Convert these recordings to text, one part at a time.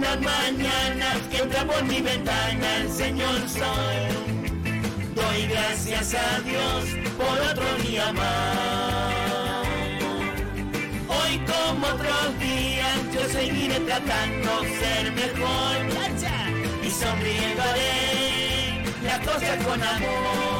Las mañanas que entra por mi ventana el señor sol. Doy gracias a Dios por otro día más. Hoy como otros días yo seguiré tratando ser mejor y sonriendo haré las cosas con amor.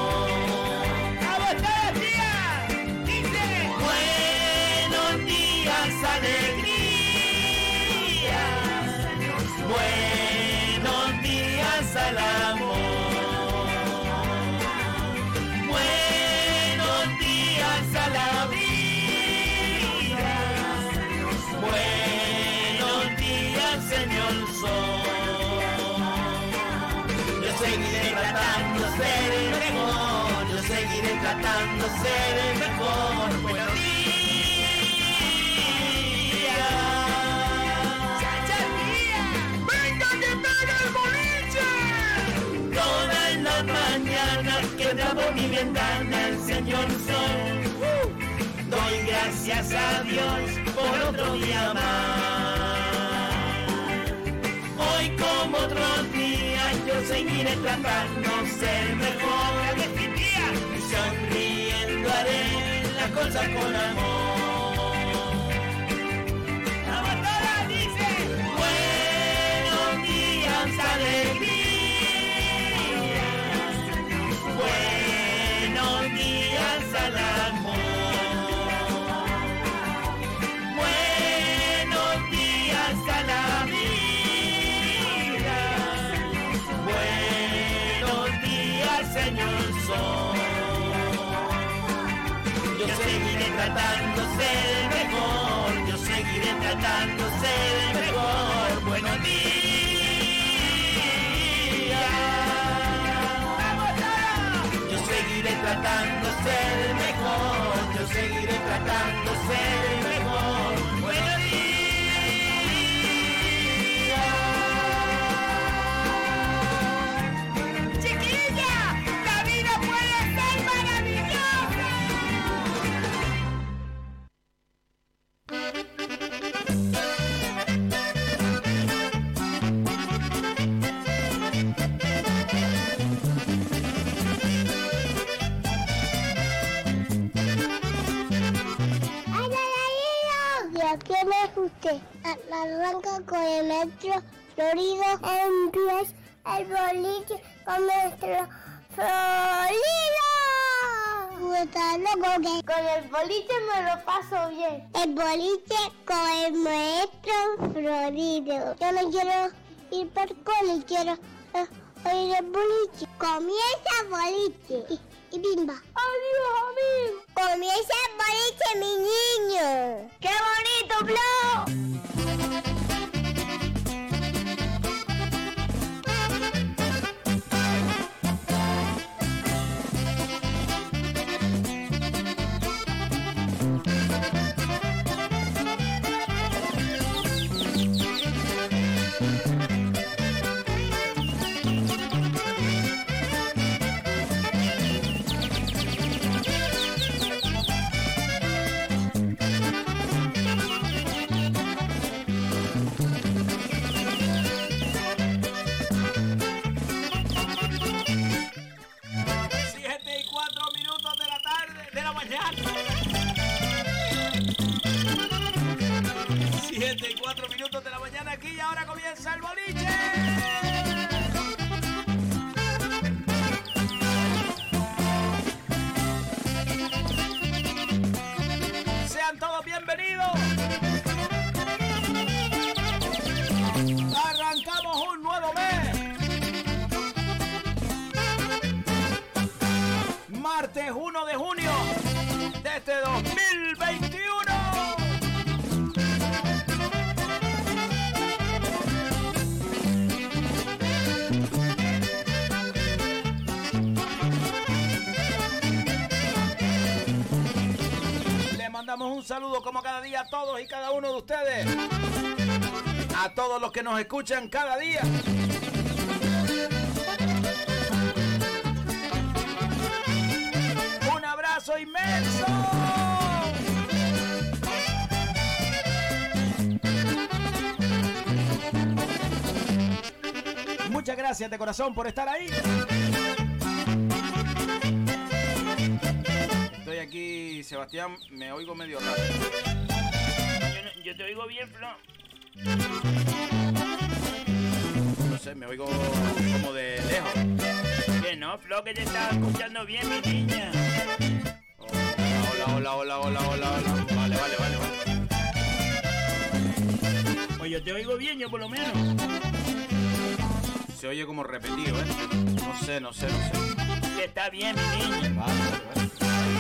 Seguiré tratando de ser el mejor. Buenos días. ¡Venga que pega el boliche! Todas las mañanas que por mi ventana el señor sol. Doy gracias a Dios por otro día más. Hoy como otros días yo seguiré tratando de ser cosas con amor. El boliche me lo paso bien. El boliche con el maestro Florido. Yo no quiero ir por cole, quiero eh, oír el boliche. Comienza el boliche. Y, y bimba. Adiós, amigo. Comienza el boliche, mi niño. ¡Qué bonito, Flo! Martes 1 de junio de este 2021. Le mandamos un saludo como cada día a todos y cada uno de ustedes. A todos los que nos escuchan cada día. Abrazo inmenso. muchas gracias de corazón por estar ahí. Estoy aquí, Sebastián, me oigo medio raro. Yo, no- yo te oigo bien, Flo. No sé, me oigo como de lejos. Que no, Flo, que te estaba escuchando bien, mi niña. Hola, hola, hola, hola, hola, hola. Vale, vale, vale, vale. Pues yo te oigo bien, yo por lo menos. Se oye como repetido, ¿eh? No sé, no sé, no sé. Que está bien, mi. Vale, vale, vale.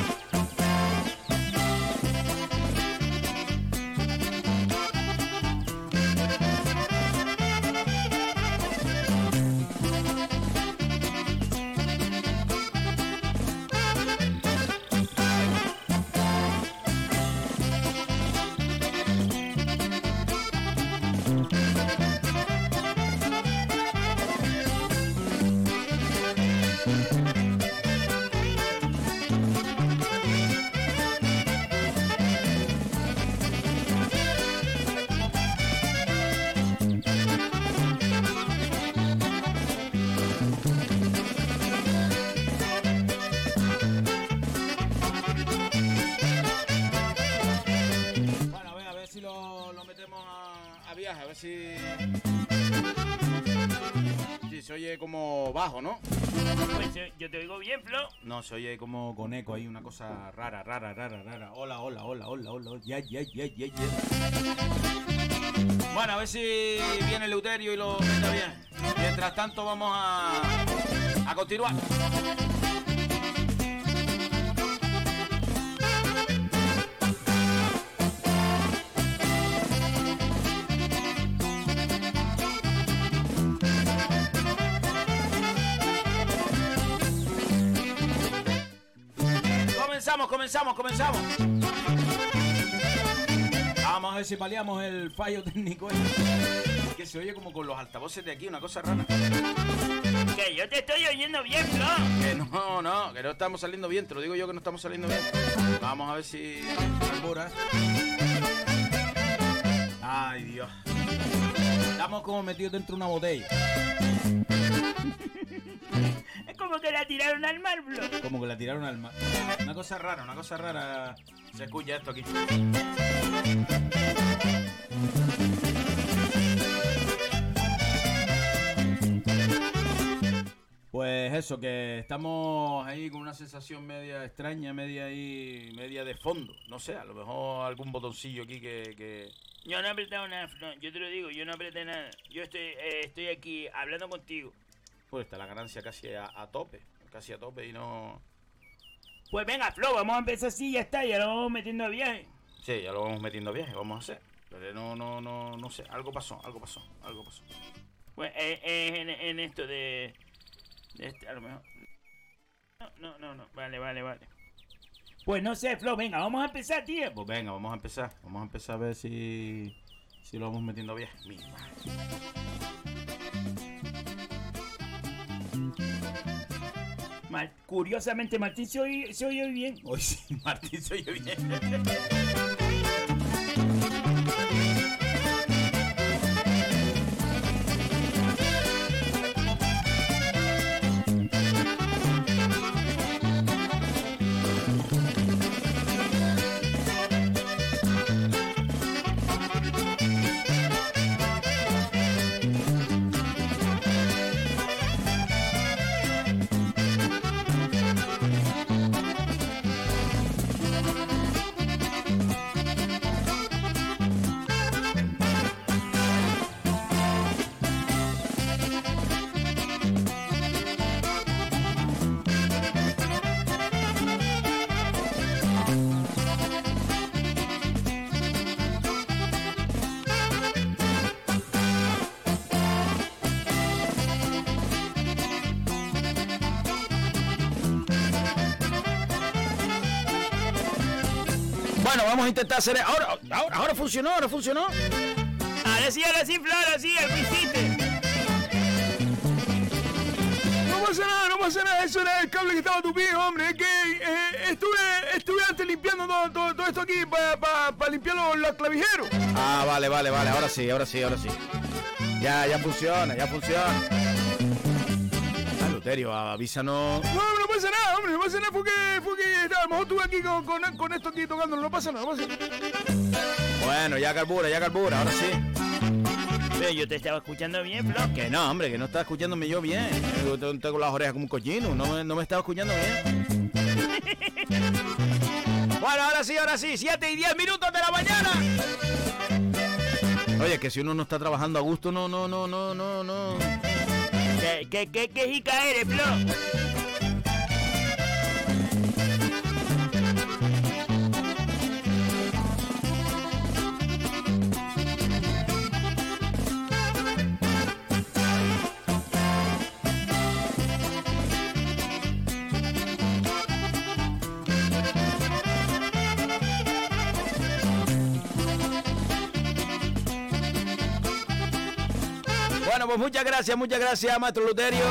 Bajo, ¿no? Pues yo te oigo bien, Flo. No, se oye como con eco ahí, una cosa rara, rara, rara, rara. Hola, hola, hola, hola, hola. Ya, ya, ya, ya, ya. Bueno, a ver si viene Leuterio y lo mete bien. Mientras tanto, vamos a, a continuar. Comenzamos, comenzamos, comenzamos. Vamos a ver si paliamos el fallo técnico. este. Que se oye como con los altavoces de aquí, una cosa rara. Que yo te estoy oyendo bien, Flo. Que no, no, que no estamos saliendo bien, te lo digo yo que no estamos saliendo bien. Vamos a ver si. Ay, Dios. Estamos como metidos dentro de una botella. Es como que la tiraron al mar, Flo. Como que la tiraron al mar. Una cosa rara, una cosa rara. Se escucha esto aquí. Pues eso, que estamos ahí con una sensación media extraña, media ahí, media de fondo. No sé, a lo mejor algún botoncillo aquí que... que... Yo no he apretado nada, Flo. Yo te lo digo, yo no apreté nada. Yo estoy, eh, estoy aquí hablando contigo. Pues está la ganancia casi a, a tope, casi a tope y no... Pues venga, Flo, vamos a empezar así, ya está, ya lo vamos metiendo a viaje. Sí, ya lo vamos metiendo a viaje, vamos a hacer. Pero no, no, no, no sé, algo pasó, algo pasó, algo pasó. Pues eh, eh, en, en esto de, de este, a lo mejor. No, no, no, no, vale, vale, vale. Pues no sé, Flo, venga, vamos a empezar, tío. Pues venga, vamos a empezar, vamos a empezar a ver si, si lo vamos metiendo a viaje. Mal- curiosamente, Martín se oye, se oye bien. Hoy sí, Martín se oye bien. vamos a intentar hacer. Ahora, ahora, ahora funcionó, ahora funcionó. Ahora sí, ahora sí, Flo, ahora sí, hiciste. No pasa nada, no pasa nada, eso era el cable que estaba tupido, hombre. Es que eh, estuve, estuve antes limpiando todo, todo, todo esto aquí para limpiar los, los clavijeros. Ah, vale, vale, vale. Ahora sí, ahora sí, ahora sí. Ya, ya funciona, ya funciona. Luterio, avísanos. No, no pasa nada, hombre, no pasa nada, fue que, fue que a lo mejor estuve aquí con, con, con esto aquí tocándolo, no pasa nada, no pasa nada. Bueno, ya carbura, ya carbura, ahora sí. Pero yo te estaba escuchando bien, Flo. Que no, hombre, que no estaba escuchándome yo bien. Yo tengo las orejas como un cochino, no, me- no me estaba escuchando bien. bueno, ahora sí, ahora sí, 7 y 10 minutos de la mañana. Oye, que si uno no está trabajando a gusto, no, no, no, no, no, no. ¿Qué, qué, qué, qué jica eres, Flo? Pues muchas gracias, muchas gracias, maestro Luterio.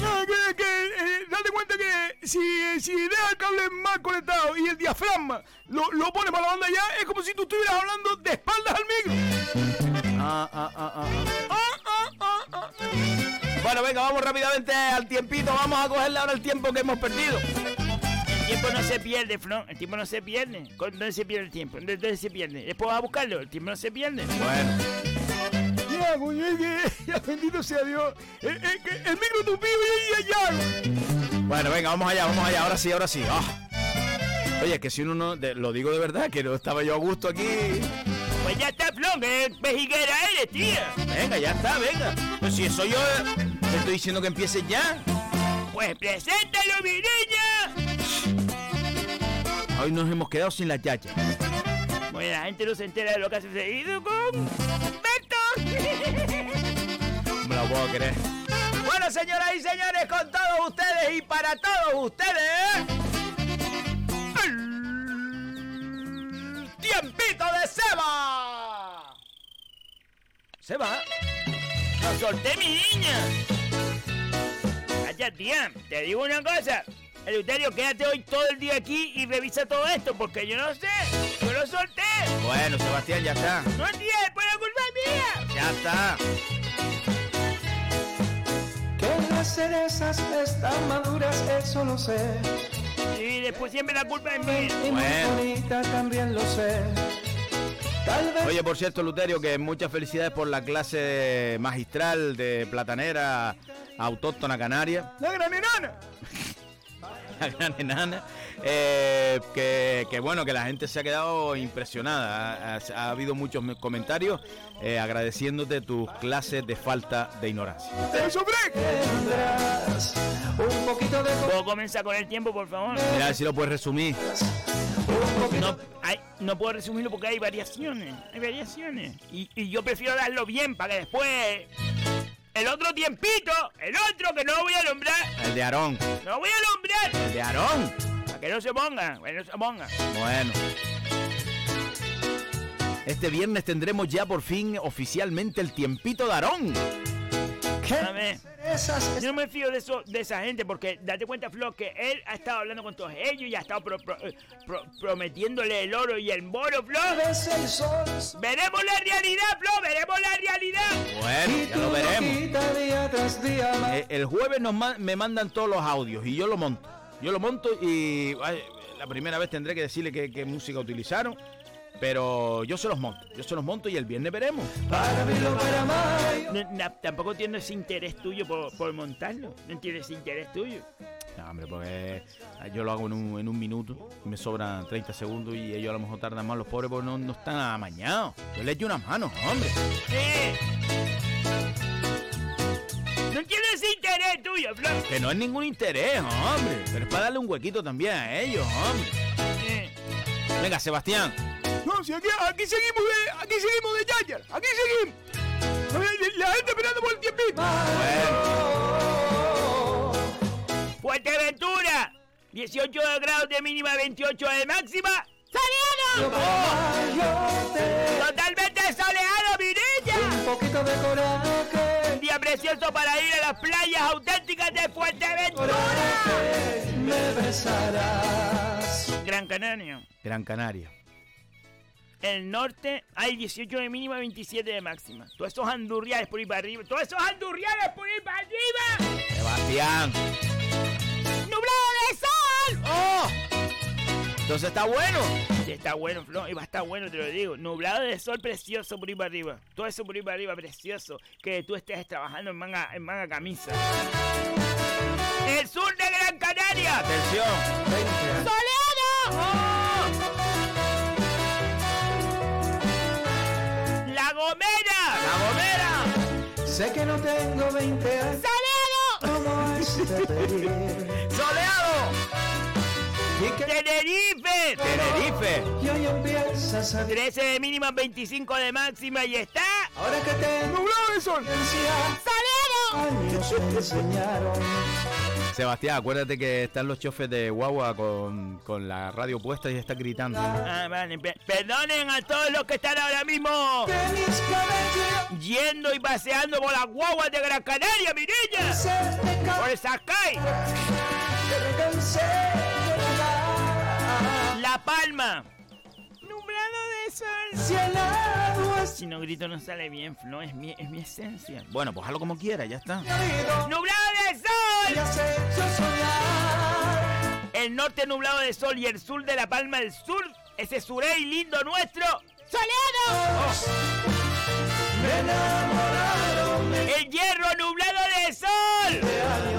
No, que, que eh, date cuenta que si, si dejas el cable mal conectado y el diafragma lo, lo pones para la banda ya, es como si tú estuvieras hablando de espaldas al micro. Ah, ah, ah, ah, ah. Ah, ah, ah, ah. Bueno, venga, vamos rápidamente al tiempito. Vamos a cogerle ahora el tiempo que hemos perdido. El tiempo no se pierde, Flo. El tiempo no se pierde. ¿Con- ¿Dónde se pierde el tiempo? ¿Dónde, dónde se pierde? Después vas a buscarlo. El tiempo no se pierde. Bueno, Bendito sea Dios. El micro tupido y bueno, venga, vamos allá, vamos allá. Ahora sí, ahora sí. Ah. Oye, que si uno no, de- lo digo de verdad, que no estaba yo a gusto aquí. Pues ya está, Flo. Que pejiguera eres, tía. Venga, ya está, venga. Pues si eso yo eh, te estoy diciendo que empieces ya. Pues preséntalo, mi niña. Hoy nos hemos quedado sin la yacha. Bueno, la gente no se entera de lo que ha sucedido con. Me lo puedo creer. Bueno, señoras y señores, con todos ustedes y para todos ustedes. Tiempito de Seba. Seba. ¡Lo solté, mi niña! Vaya, tía, te digo una cosa. Eleuterio, quédate hoy todo el día aquí y revisa todo esto, porque yo no sé. Yo lo solté. Bueno, Sebastián, ya está. No, es por la culpa mía. Ya está. Que las cerezas están maduras, eso lo sé. Y después siempre la culpa es mía. Y Bueno. también lo sé. Oye, por cierto, Luterio, que muchas felicidades por la clase magistral de platanera autóctona canaria. La gran enana. La gran enana. eh, que, que bueno, que la gente se ha quedado impresionada. Ha, ha- ha habido muchos me- comentarios eh, agradeciéndote tus clases de falta de ignorancia. Un poquito de ¿Puedo comenzar con el tiempo, por favor? Mira, a ver si lo puedes resumir. No, hay- no puedo resumirlo porque hay variaciones. Hay variaciones. Y, y yo prefiero darlo bien para que después. El otro tiempito, el otro que no voy a nombrar, El de Aarón. no voy a nombrar. El de Aarón. Para que no se ponga, para que no se ponga. Bueno. Este viernes tendremos ya por fin oficialmente el tiempito de Aarón. Yo no me fío de, eso, de esa gente porque date cuenta, Flo, que él ha estado hablando con todos ellos y ha estado pro- pro- pro- prometiéndole el oro y el moro, Flo. es el sol. Veremos la realidad, Flo, veremos la realidad. Bueno, ya lo veremos. quitas día tras día más. Eh, el jueves nos me mandan todos los audios y yo lo monto. Yo lo monto y ay, la primera vez tendré que decirle qué música utilizaron. Pero yo se los monto. Yo se los monto y el viernes veremos. Para mí lo para mayo. No, na- tampoco entiendo ese interés tuyo por, por montarlo. No entiendo ese interés tuyo. No, hombre, porque yo lo hago en un, en un minuto. Me sobran 30 segundos y ellos a lo mejor tardan más. Los pobres porque no, no están amañados. Yo les echo unas manos, hombre. No entiendo ese interés tuyo, Flo. Que no es ningún interés, hombre. Pero es para darle un huequito también a ellos, hombre. Venga, Sebastián. No, si aquí, aquí seguimos de, aquí seguimos de Yayar, aquí seguimos. La gente esperando por el tiempito. Fuerteventura, 18 grados de mínima, 28 de máxima. ¡Soleado! Totalmente soleado, mi niña. Un poquito de coraje. Un día precioso para ir a las playas auténticas de Fuerteventura. Coraje, me besarás. Gran Canaria. Gran Canaria. El norte hay 18 de mínima, 27 de máxima. Todos esos andurriales por ahí para arriba. Todos esos andurriales por ahí para arriba. Sebastián. ¡Nublado de sol! ¡Oh! Entonces está bueno. Sí, está bueno, Flo, y va a estar bueno, te lo digo. Nublado de sol precioso por ahí para arriba. Todo eso por ahí para arriba, precioso. Que tú estés trabajando en manga, en manga camisa. El sur de Gran Canaria. Atención. ¡Soleado! ¡La Sé que no tengo 20 años ¡Soleado! este. Soleado. Que ¡Tenerife! Tenerife. y hoy empiezas a 13 de mínima, 25 de máxima y está. Ahora que tengo Nublado de sol. ¡Soleado! años me enseñaron Sebastián, acuérdate que están los chofes de guagua con, con la radio puesta y están gritando. Ah, vale, perdonen a todos los que están ahora mismo yendo y paseando por las guaguas de Gran Canaria, mi niña. Por de volar. La Palma. Si el agua Si no grito no sale bien, Flo, es mi, es mi esencia. Bueno, pues hazlo como quiera, ya está. ¡Nublado de sol! El norte nublado de sol y el sur de La Palma del Sur, ese surey lindo nuestro. ¡Soleado! Me enamoraron El hierro nublado de sol.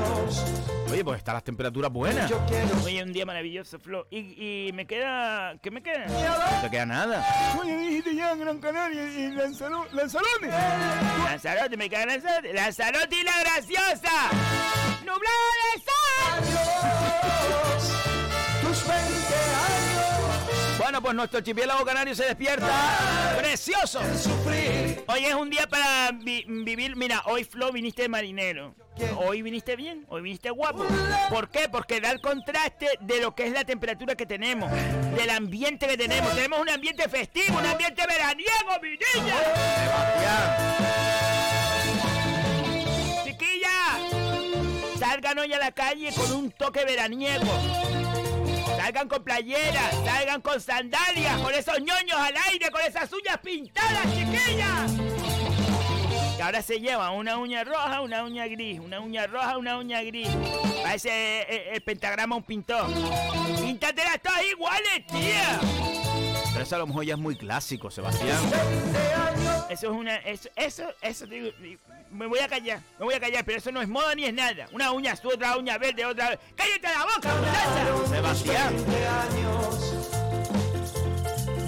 Pues están las temperaturas buenas. Yo quiero Oye, un día maravilloso, Flo. Y, y me queda... ¿Qué me queda? No te queda nada. Oye, dijiste ya en Gran Canaria y Lanzaro- Lanzarote. Lanzarote, me queda Lanzarote. Lanzarote y la graciosa. ¡Nublado de sol! Tus 20 años Bueno, pues nuestro archipiélago canario se despierta. ¡Precioso! Hoy es un día para vi- vivir. Mira, hoy Flo viniste de marinero. Hoy viniste bien, hoy viniste guapo. ¿Por qué? Porque da el contraste de lo que es la temperatura que tenemos, del ambiente que tenemos. Tenemos un ambiente festivo, un ambiente veraniego, mi niña. Chiquilla, salgan hoy a la calle con un toque veraniego. Salgan con playeras, salgan con sandalias, con esos ñoños al aire, con esas uñas pintadas, chiquillas. Que ahora se lleva una uña roja, una uña gris, una uña roja, una uña gris. Parece eh, el, pentagrama un pintor. Píntatelas todas iguales, tía. Pero eso a lo mejor ya es muy clásico, Sebastián. Eso es una. Eso, eso, eso. digo, digo, me voy a callar, me voy a callar, pero eso no es moda ni es nada. Una uña azul, otra uña verde, otra. ¡Cállate la boca, muchacha! Sebastián.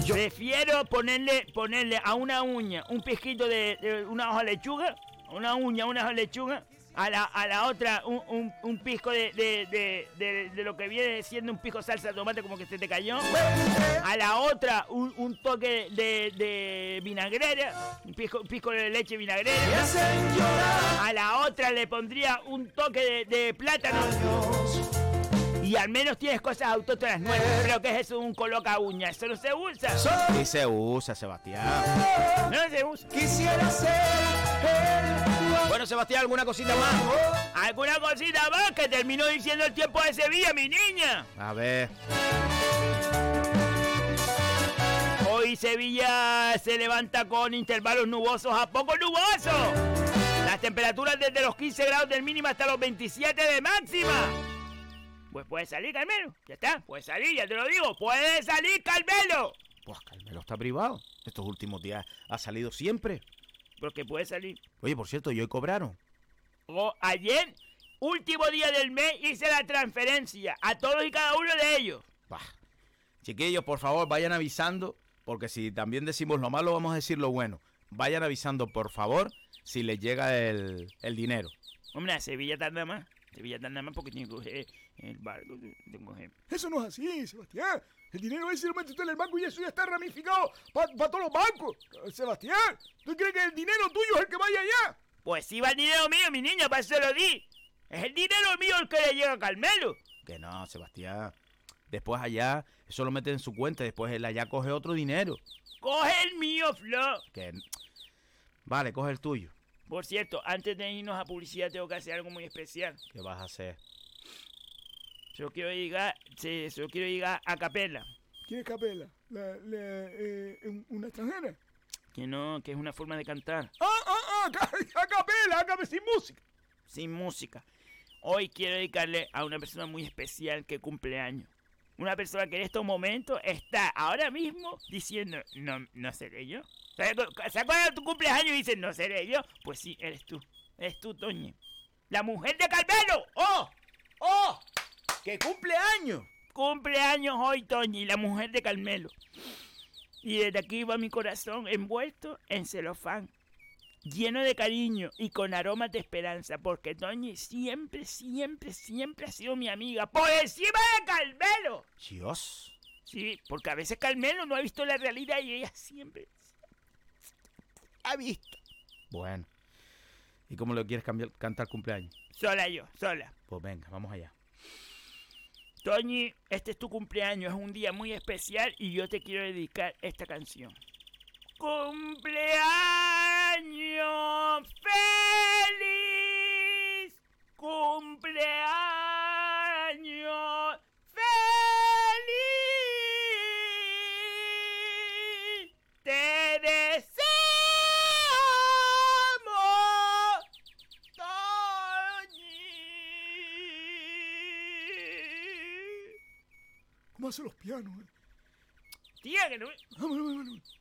Prefiero ponerle, ponerle a una uña un pisquito de, de una hoja de lechuga, una uña, una hoja de lechuga, a la, a la otra un, un, un pisco de, de, de, de- de lo que viene siendo un pisco salsa de tomate como que se te cayó, a la otra un, un toque de, de vinagrera, un pisco, un pisco de leche vinagrera, a la otra le pondría un toque de, de plátano. Y al menos tienes cosas autóctonas nuevas. Pero que es eso? Un coloca uña. Eso no se usa. Sí se usa, Sebastián. No se usa. Quisiera ser Bueno, Sebastián, ¿alguna cosita más? ¿Alguna cosita más que terminó diciendo el tiempo de Sevilla, mi niña? A ver. Hoy Sevilla se levanta con intervalos nubosos a poco nubosos. Las temperaturas desde los 15 grados del mínimo hasta los 27 de máxima. Pues puede salir, Carmelo. Ya está, puede salir, ya te lo digo. Puede salir, Carmelo. Pues Carmelo está privado. Estos últimos días ha salido siempre. Porque puede salir. Oye, por cierto, ¿y hoy cobraron? O ayer, último día del mes, hice la transferencia a todos y cada uno de ellos. Bah. Chiquillos, por favor, vayan avisando, porque si también decimos lo malo, vamos a decir lo bueno. Vayan avisando, por favor, si les llega el, el dinero. Hombre, a Sevilla tarda más. Sevilla tarda más porque tiene que coger el barco. tengo que coger- Eso no es así, Sebastián. El dinero ese lo mete usted en el banco y eso ya está ramificado para todos los bancos. Eh, Sebastián, ¿tú crees que el dinero tuyo es el que vaya allá? Pues sí va el dinero mío, mi niña, para eso lo di. Es el dinero mío el que le llega a Carmelo. Que no, Sebastián. Después allá, eso lo mete en su cuenta, después él allá coge otro dinero. Coge el mío, Flo. Que... Vale, coge el tuyo. Por cierto, antes de irnos a publicidad tengo que hacer algo muy especial. ¿Qué vas a hacer? Solo quiero llegar, sí, solo quiero llegar a capela. ¿Quién es Capela? La, la, eh, un- la extranjera. Que no, que es una forma de cantar. Ah, ah, ah, a capela, a capela, sin música. Sin música. Hoy quiero dedicarle a una persona muy especial que cumple años. Una persona que en estos momentos está ahora mismo diciendo, no, no seré yo. ¿Se acuerdan de tu cumpleaños y dicen, no seré yo? Pues sí, eres tú. Eres tú, Toñi. La mujer de Carmelo. ¡Oh! ¡Oh! ¡Que cumpleaños! Cumpleaños hoy, Toñi, la mujer de Carmelo. Y desde aquí va mi corazón envuelto en celofán, lleno de cariño y con aromas de esperanza, porque Toñi siempre, siempre, siempre ha sido mi amiga, por encima de Carmelo. Dios. Sí, porque a veces Carmelo no ha visto la realidad y ella siempre ha visto. Bueno. ¿Y cómo lo quieres cambiar, cantar cumpleaños? Sola yo, sola. Pues venga, vamos allá. Toñi, este es tu cumpleaños, es un día muy especial y yo te quiero dedicar esta canción. ¡Cumpleaños ¿Cómo hacen los pianos? eh? Tía, que no... Vámonos, vámonos.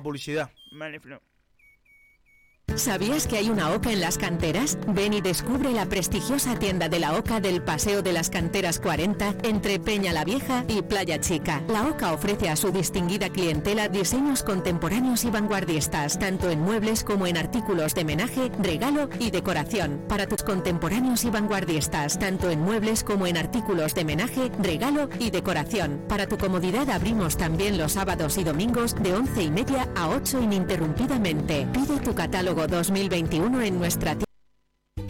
A publicidad. Vale, Flo. ¿Sabías que hay una OCA en las canteras? Ven y descubre la prestigiosa tienda de la OCA del Paseo de las Canteras 40 entre Peña la Vieja y Playa Chica. La OCA ofrece a su distinguida clientela diseños contemporáneos y vanguardistas, tanto en muebles como en artículos de menaje, regalo y decoración. Para tus contemporáneos y vanguardistas, tanto en muebles como en artículos de menaje, regalo y decoración. Para tu comodidad abrimos también los sábados y domingos de 11 y media a 8 ininterrumpidamente. Pide tu catálogo 2021 en nuestra tienda.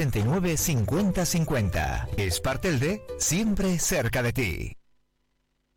69 50 50. Spartelde, siempre cerca de ti.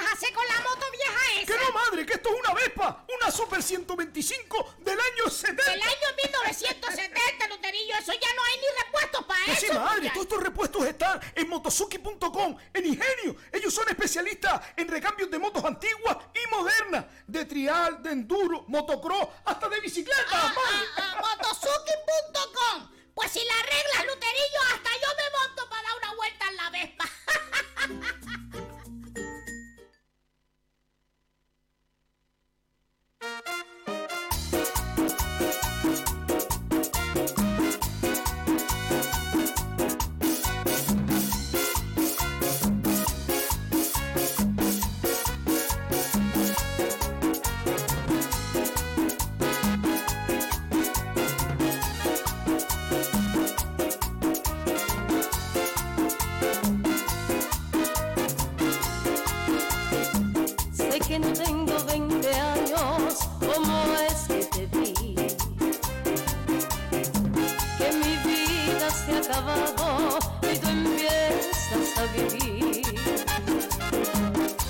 Vas a hacer con la moto vieja Que esa? no, madre, que esto es una Vespa. Una Super 125 del año 70. El año 1970, Luterillo, eso ya no hay ni repuestos para Que eso. sí, madre, todos estos repuestos están en motosuki.com, en Ingenio. Ellos son especialistas en recambios de motos antiguas y modernas, de trial, de enduro, motocross, hasta de bicicleta. Ah, ah, ah, motosuki.com. Pues si la arreglas, Luterillo, hasta yo me monto para dar una vuelta en la Vespa. acabado y tú empiezas a vivir.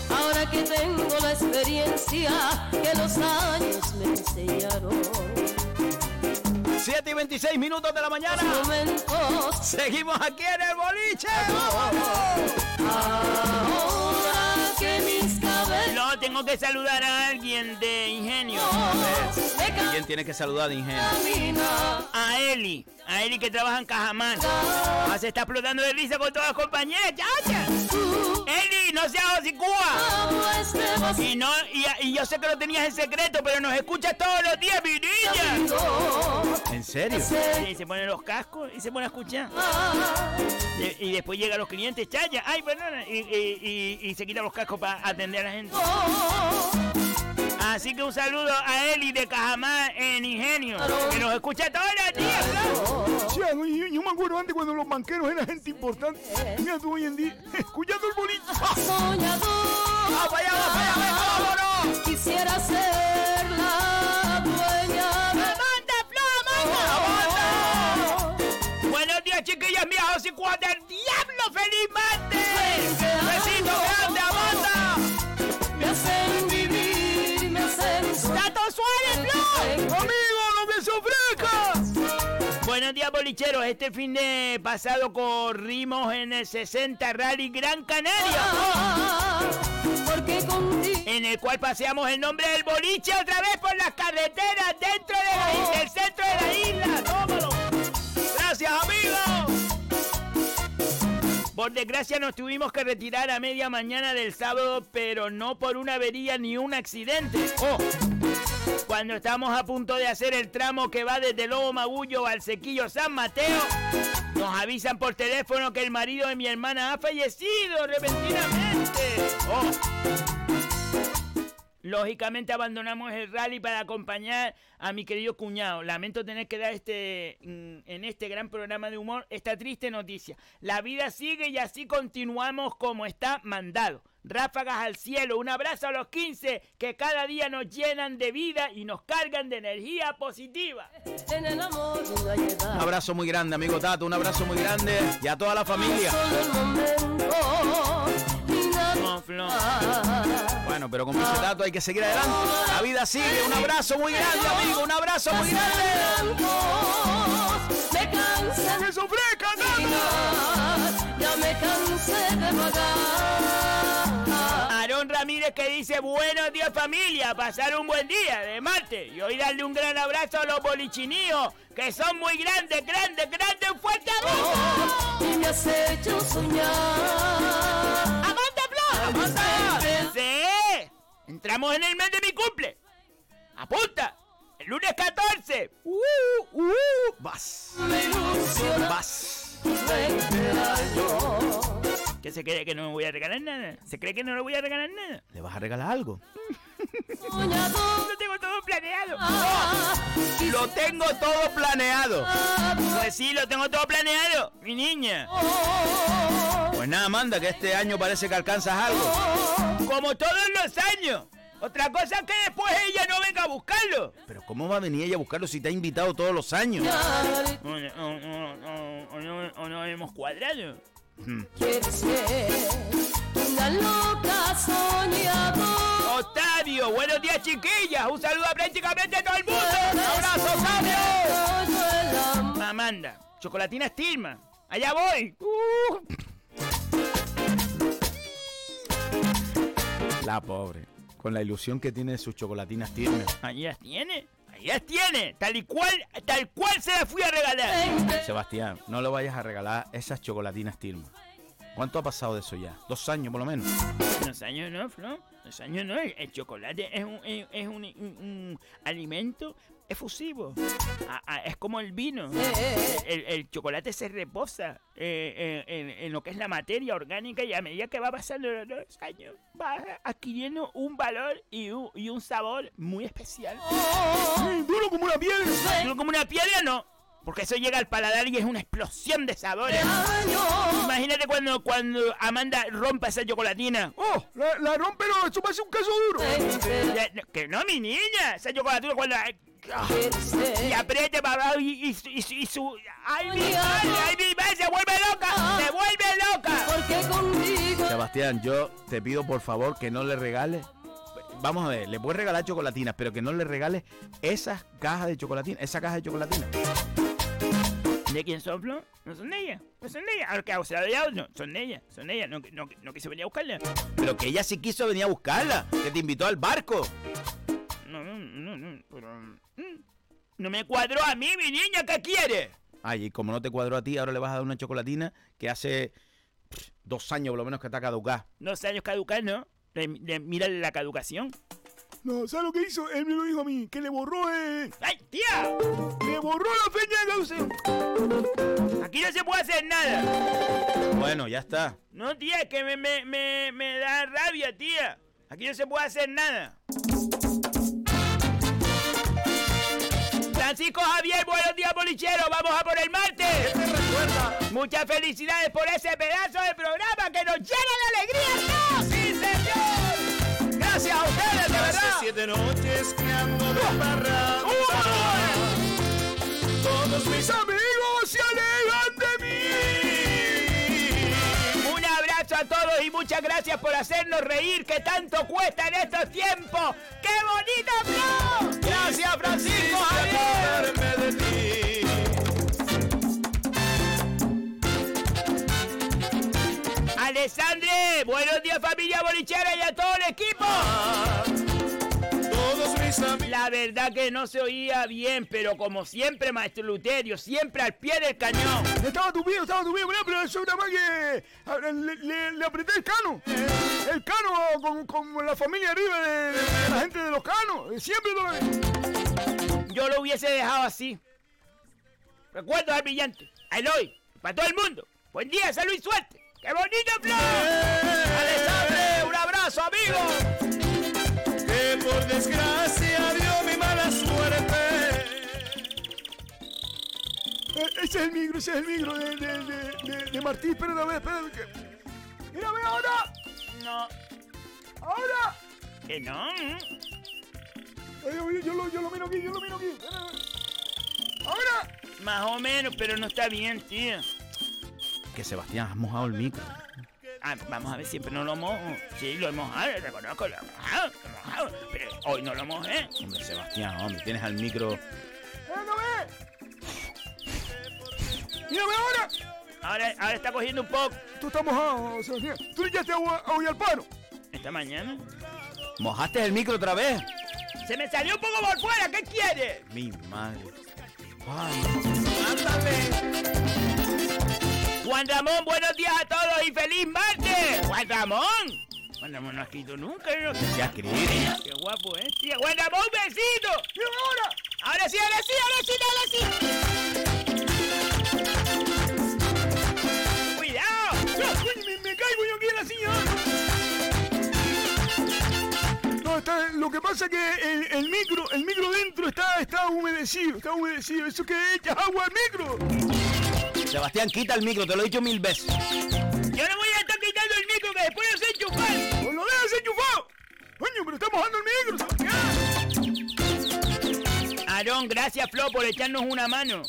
Ahora que tengo la experiencia que los años me enseñaron. 7 y 26 minutos de la mañana. Momentos Seguimos aquí en el boliche. mis que saludar a alguien de Ingenio. ¿Quién tiene que saludar de ingenio? A Eli. A Eli que trabaja en Cajamán. Ah, se está explotando de risa con todas las compañeras, chacha. Eli, no seas vacío. Y, no, y, y yo sé que lo tenías en secreto, pero nos escuchas todos los días, mi niña. ¿En serio? Sí, se ponen los cascos y se pone a escuchar. Y, y después llegan los clientes, chaya, ay, perdona, y- y se quitan los cascos para atender a la gente. Así que un saludo a Eli de Cajamá en Ingenio, que nos escucha todos los días, claro. Sí, yo, yo me acuerdo antes cuando los banqueros eran gente importante. Mira tú hoy en día, escuchando el. Soñador. ¡Vamos allá, vamos allá, vámonos! Quisiera ser la dueña de ¡Amanda, Flo, Amanda! Buenos días, chiquillas mías, Juan del Diablo, feliz martes. Buenos días, bolicheros. Este fin de pasado corrimos en el 60 Rally Gran Canaria. Porque contigo En el cual paseamos el nombre del boliche otra vez por las carreteras dentro de la isla, del centro de la isla. ¡Tómalo! ¡Gracias, amigos! Por desgracia nos tuvimos que retirar a media mañana del sábado, pero no por una avería ni un accidente. ¡Oh! Cuando estamos a punto de hacer el tramo que va desde Lobo Magullo al Sequillo San Mateo, nos avisan por teléfono que el marido de mi hermana ha fallecido repentinamente. ¡Oh! Lógicamente abandonamos el rally para acompañar a mi querido cuñado. Lamento tener que dar este mm, en este gran programa de humor esta triste noticia. La vida sigue y así continuamos como está mandado. Ráfagas al cielo, un abrazo a los 15 que cada día nos llenan de vida y nos cargan de energía positiva. en el amor. Un abrazo muy grande, amigo Tato. Un abrazo muy grande. Y a toda la familia. No. Bueno, pero como dice Tato, hay que seguir adelante. La vida sigue. Un abrazo muy grande, amigo. Un abrazo muy grande. Me cansé ¡Que se ofrezca, de Tato! Que dice buenos días familia, pasar un buen día de martes y hoy darle un gran abrazo a los bolichiníos que son muy grandes, grandes, grandes, fuerte abrazo. Y me has hecho soñar. ¡Amanda Flor! ¡Sí! Entramos en el mes de mi cumple. ¡Apunta! El lunes 14. Uh, uh, vas. Me Vas. 20 años. ¿Qué se cree que no me voy a regalar nada? ¿Se cree que no le voy a regalar nada? ¿Le vas a regalar algo? Lo tengo todo planeado. Ah, Lo tengo todo planeado. Pues sí, lo tengo todo planeado, mi niña. Pues nada, Amanda, que este año parece que alcanzas algo. Como todos los años. Otra cosa es que después ella no venga a buscarlo. Pero ¿cómo va a venir ella a buscarlo si te ha invitado todos los años? O, o- o- o- o no, o no hemos cuadrado. Quieres ser una loca soñadora. Octavio, buenos días chiquillas. Un saludo a prácticamente todo el mundo. ¡Abrazo, Octavio! Amanda, chocolatina Stilma. Allá voy. Uh. La pobre. Con la ilusión que tiene de sus chocolatinas. Ahí las tiene. Ahí las tiene. Tal y cual, tal cual se las fui a regalar. Sebastián, no le vayas a regalar esas chocolatinas Tilma. ¿Cuánto ha pasado de eso ya? Dos años por lo menos. Dos años no, Flo. Dos años no. El, el chocolate es un, es, es un, un- un alimento efusivo. Ah, ah, es como el vino. El, el chocolate se reposa eh, eh, en, en lo que es la materia orgánica y a medida que va pasando los años va adquiriendo un valor y un, y un sabor muy especial. Duro como una piedra. Duro como una piedra, no. Porque eso llega al paladar y es una explosión de sabores. Imagínate cuando, cuando Amanda rompa esa chocolatina. Oh, la, la rompe, no, eso un queso duro. Que no, mi niña. Esa chocolatina cuando... ah, Y apriete para abajo y, y, su- y, su- y su... ¡Ay, mi madre! ¡Ay, mi madre! ¡Se vuelve loca! ¡Se vuelve loca! Conmigo Sebastián, yo te pido por favor que no le regales. Vamos a ver, le puedes regalar chocolatinas, pero que no le regales esas cajas de chocolatina, esa caja de chocolatina. ¿De quién son, Flo? No son de ella. No son de ella. Ahora que se la doy a otro. Son de ella. Son de ella. No, no, no quise venir a buscarla. Pero que ella sí quiso venir a buscarla, que te invitó al barco. No, no, no, no. Pero... mm, No me cuadró a mí, mi niña. ¿Qué quiere? Ay, y como no te cuadró a ti, ahora le vas a dar una chocolatina que hace dos años por lo menos que está caducada. Dos años caducar, ¿no? Mira la caducación. No, ¿sabes lo que hizo? Él me lo dijo a mí, que le borró, eh. ¡Ay, tía! Le borró la fecha de caducidad. Aquí no se puede hacer nada. Bueno, ya está. No, tía, que me, me, me, me da rabia, tía. Aquí no se puede hacer nada. Francisco Javier, buenos días, bolichero. Vamos a por el martes. Muchas felicidades por ese pedazo de programa que nos llena de alegría. ¡No! ¡Sí, señor! Gracias a ustedes, de verdad. Hace siete noches que ando de parranda. Todos mis amigos se alejan de mí. Un abrazo a todos y muchas gracias por hacernos reír, que tanto cuesta en estos tiempos. ¡Qué bonito, Flo! Gracias, Francisco Javier. Alessandre, buenos días familia bolichera y a todo el equipo. Todos mis amigos. La verdad que no se oía bien, pero como siempre, maestro Luterio, siempre al pie del cañón. Estaba tupido, estaba tupido, pero eso nada más que le, le- le apreté el cano. El cano con, con la familia arriba de, de la gente de los canos. Siempre lo Yo lo hubiese dejado así. Recuerdo al brillante, a Eloy, para todo el mundo. Buen día, salud y suerte. ¡Qué bonito, Flo! Alessandre, un abrazo, amigo. que por desgracia dio mi mala suerte. Eh, ese es el micro, ese es el micro de, de, de, de, de Martín. Espera, a ver, espera. que- Mira, ve ahora. No, Ahora. que no. Ay, yo, yo lo, yo lo miro aquí, yo lo miro aquí. Ahora. Más o menos, pero no está bien, tío. Que Sebastián, has mojado el micro. Ah, vamos a ver, siempre no lo mojo. Sí, lo he mojado, reconozco, lo he mojado, lo he mojado. Pero hoy no lo mojé. Hombre, Sebastián, hombre, tienes al micro. Espera, no ve. Mira, ve ahora. Ahora, ahora está cogiendo un poco. Tú estás mojado, Sebastián. Tú echaste agua, agua al paro. Esta mañana. ¿Mojaste el micro otra vez? Se me salió un poco por fuera, ¿qué quiere? Mi madre. Ay, Juan Ramón, buenos días a todos y feliz martes. Juan Ramón. Juan Ramón no ha escrito nunca. ¿no? ya. Qué guapo, ¿eh? Tía, Juan Ramón, un besito. Ahora. Ahora sí, ahora sí, ahora sí, ahora sí. Cuidado. Uy, me, me caigo yo aquí en la silla. No, está, lo que pasa es que el, el micro, el micro dentro está, está humedecido, está humedecido. Eso que echas agua al micro. Sebastián, quita el micro, te lo he dicho mil veces. Yo no voy a estar quitando el micro que después no sé enchufar. ¡O lo dejas enchufado! Coño, pero está mojando el micro, Sebastián. Aarón, gracias, Flo, por echarnos una mano.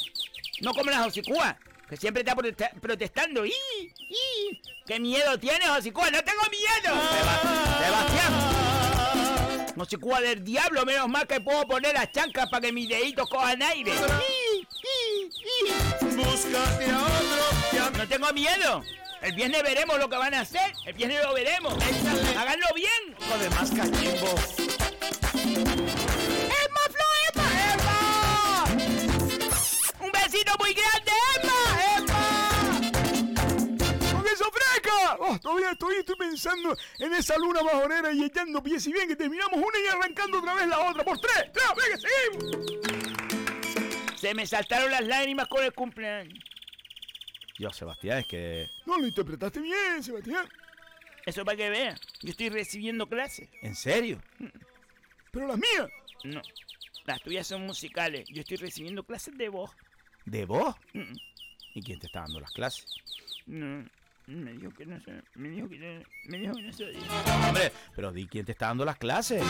No como las hocicúas, que siempre está protesta- protestando. ¡Y! ¡Y! ¿Qué miedo tienes, hocicúa? ¡No tengo miedo! Seba- Sebastián. Hocicúa del diablo, menos mal que puedo poner las chancas para que mis deditos cojan aire. Búscate a otro. No tengo miedo. El viernes veremos lo que van a hacer. El viernes lo veremos. Háganlo bien. Joder, más cachimbo. Estoy, estoy pensando en esa luna bajonera y echando pies y bien que terminamos una y arrancando otra vez la otra. ¡Por tres! ¡Tres! ¡Venga, seguimos! Se me saltaron las lágrimas con el cumpleaños. Yo, Sebastián, es que... No lo interpretaste bien, Sebastián. Eso para que vean. Yo estoy recibiendo clases. ¿En serio? Pero las mías. No. Las tuyas son musicales. Yo estoy recibiendo clases de voz. ¿De vos? Mm, ¿Y quién te está dando las clases? No. Me dijo que no sé. Me dijo que no, me dijo que no sabía. Hombre, pero di quién te está dando las clases.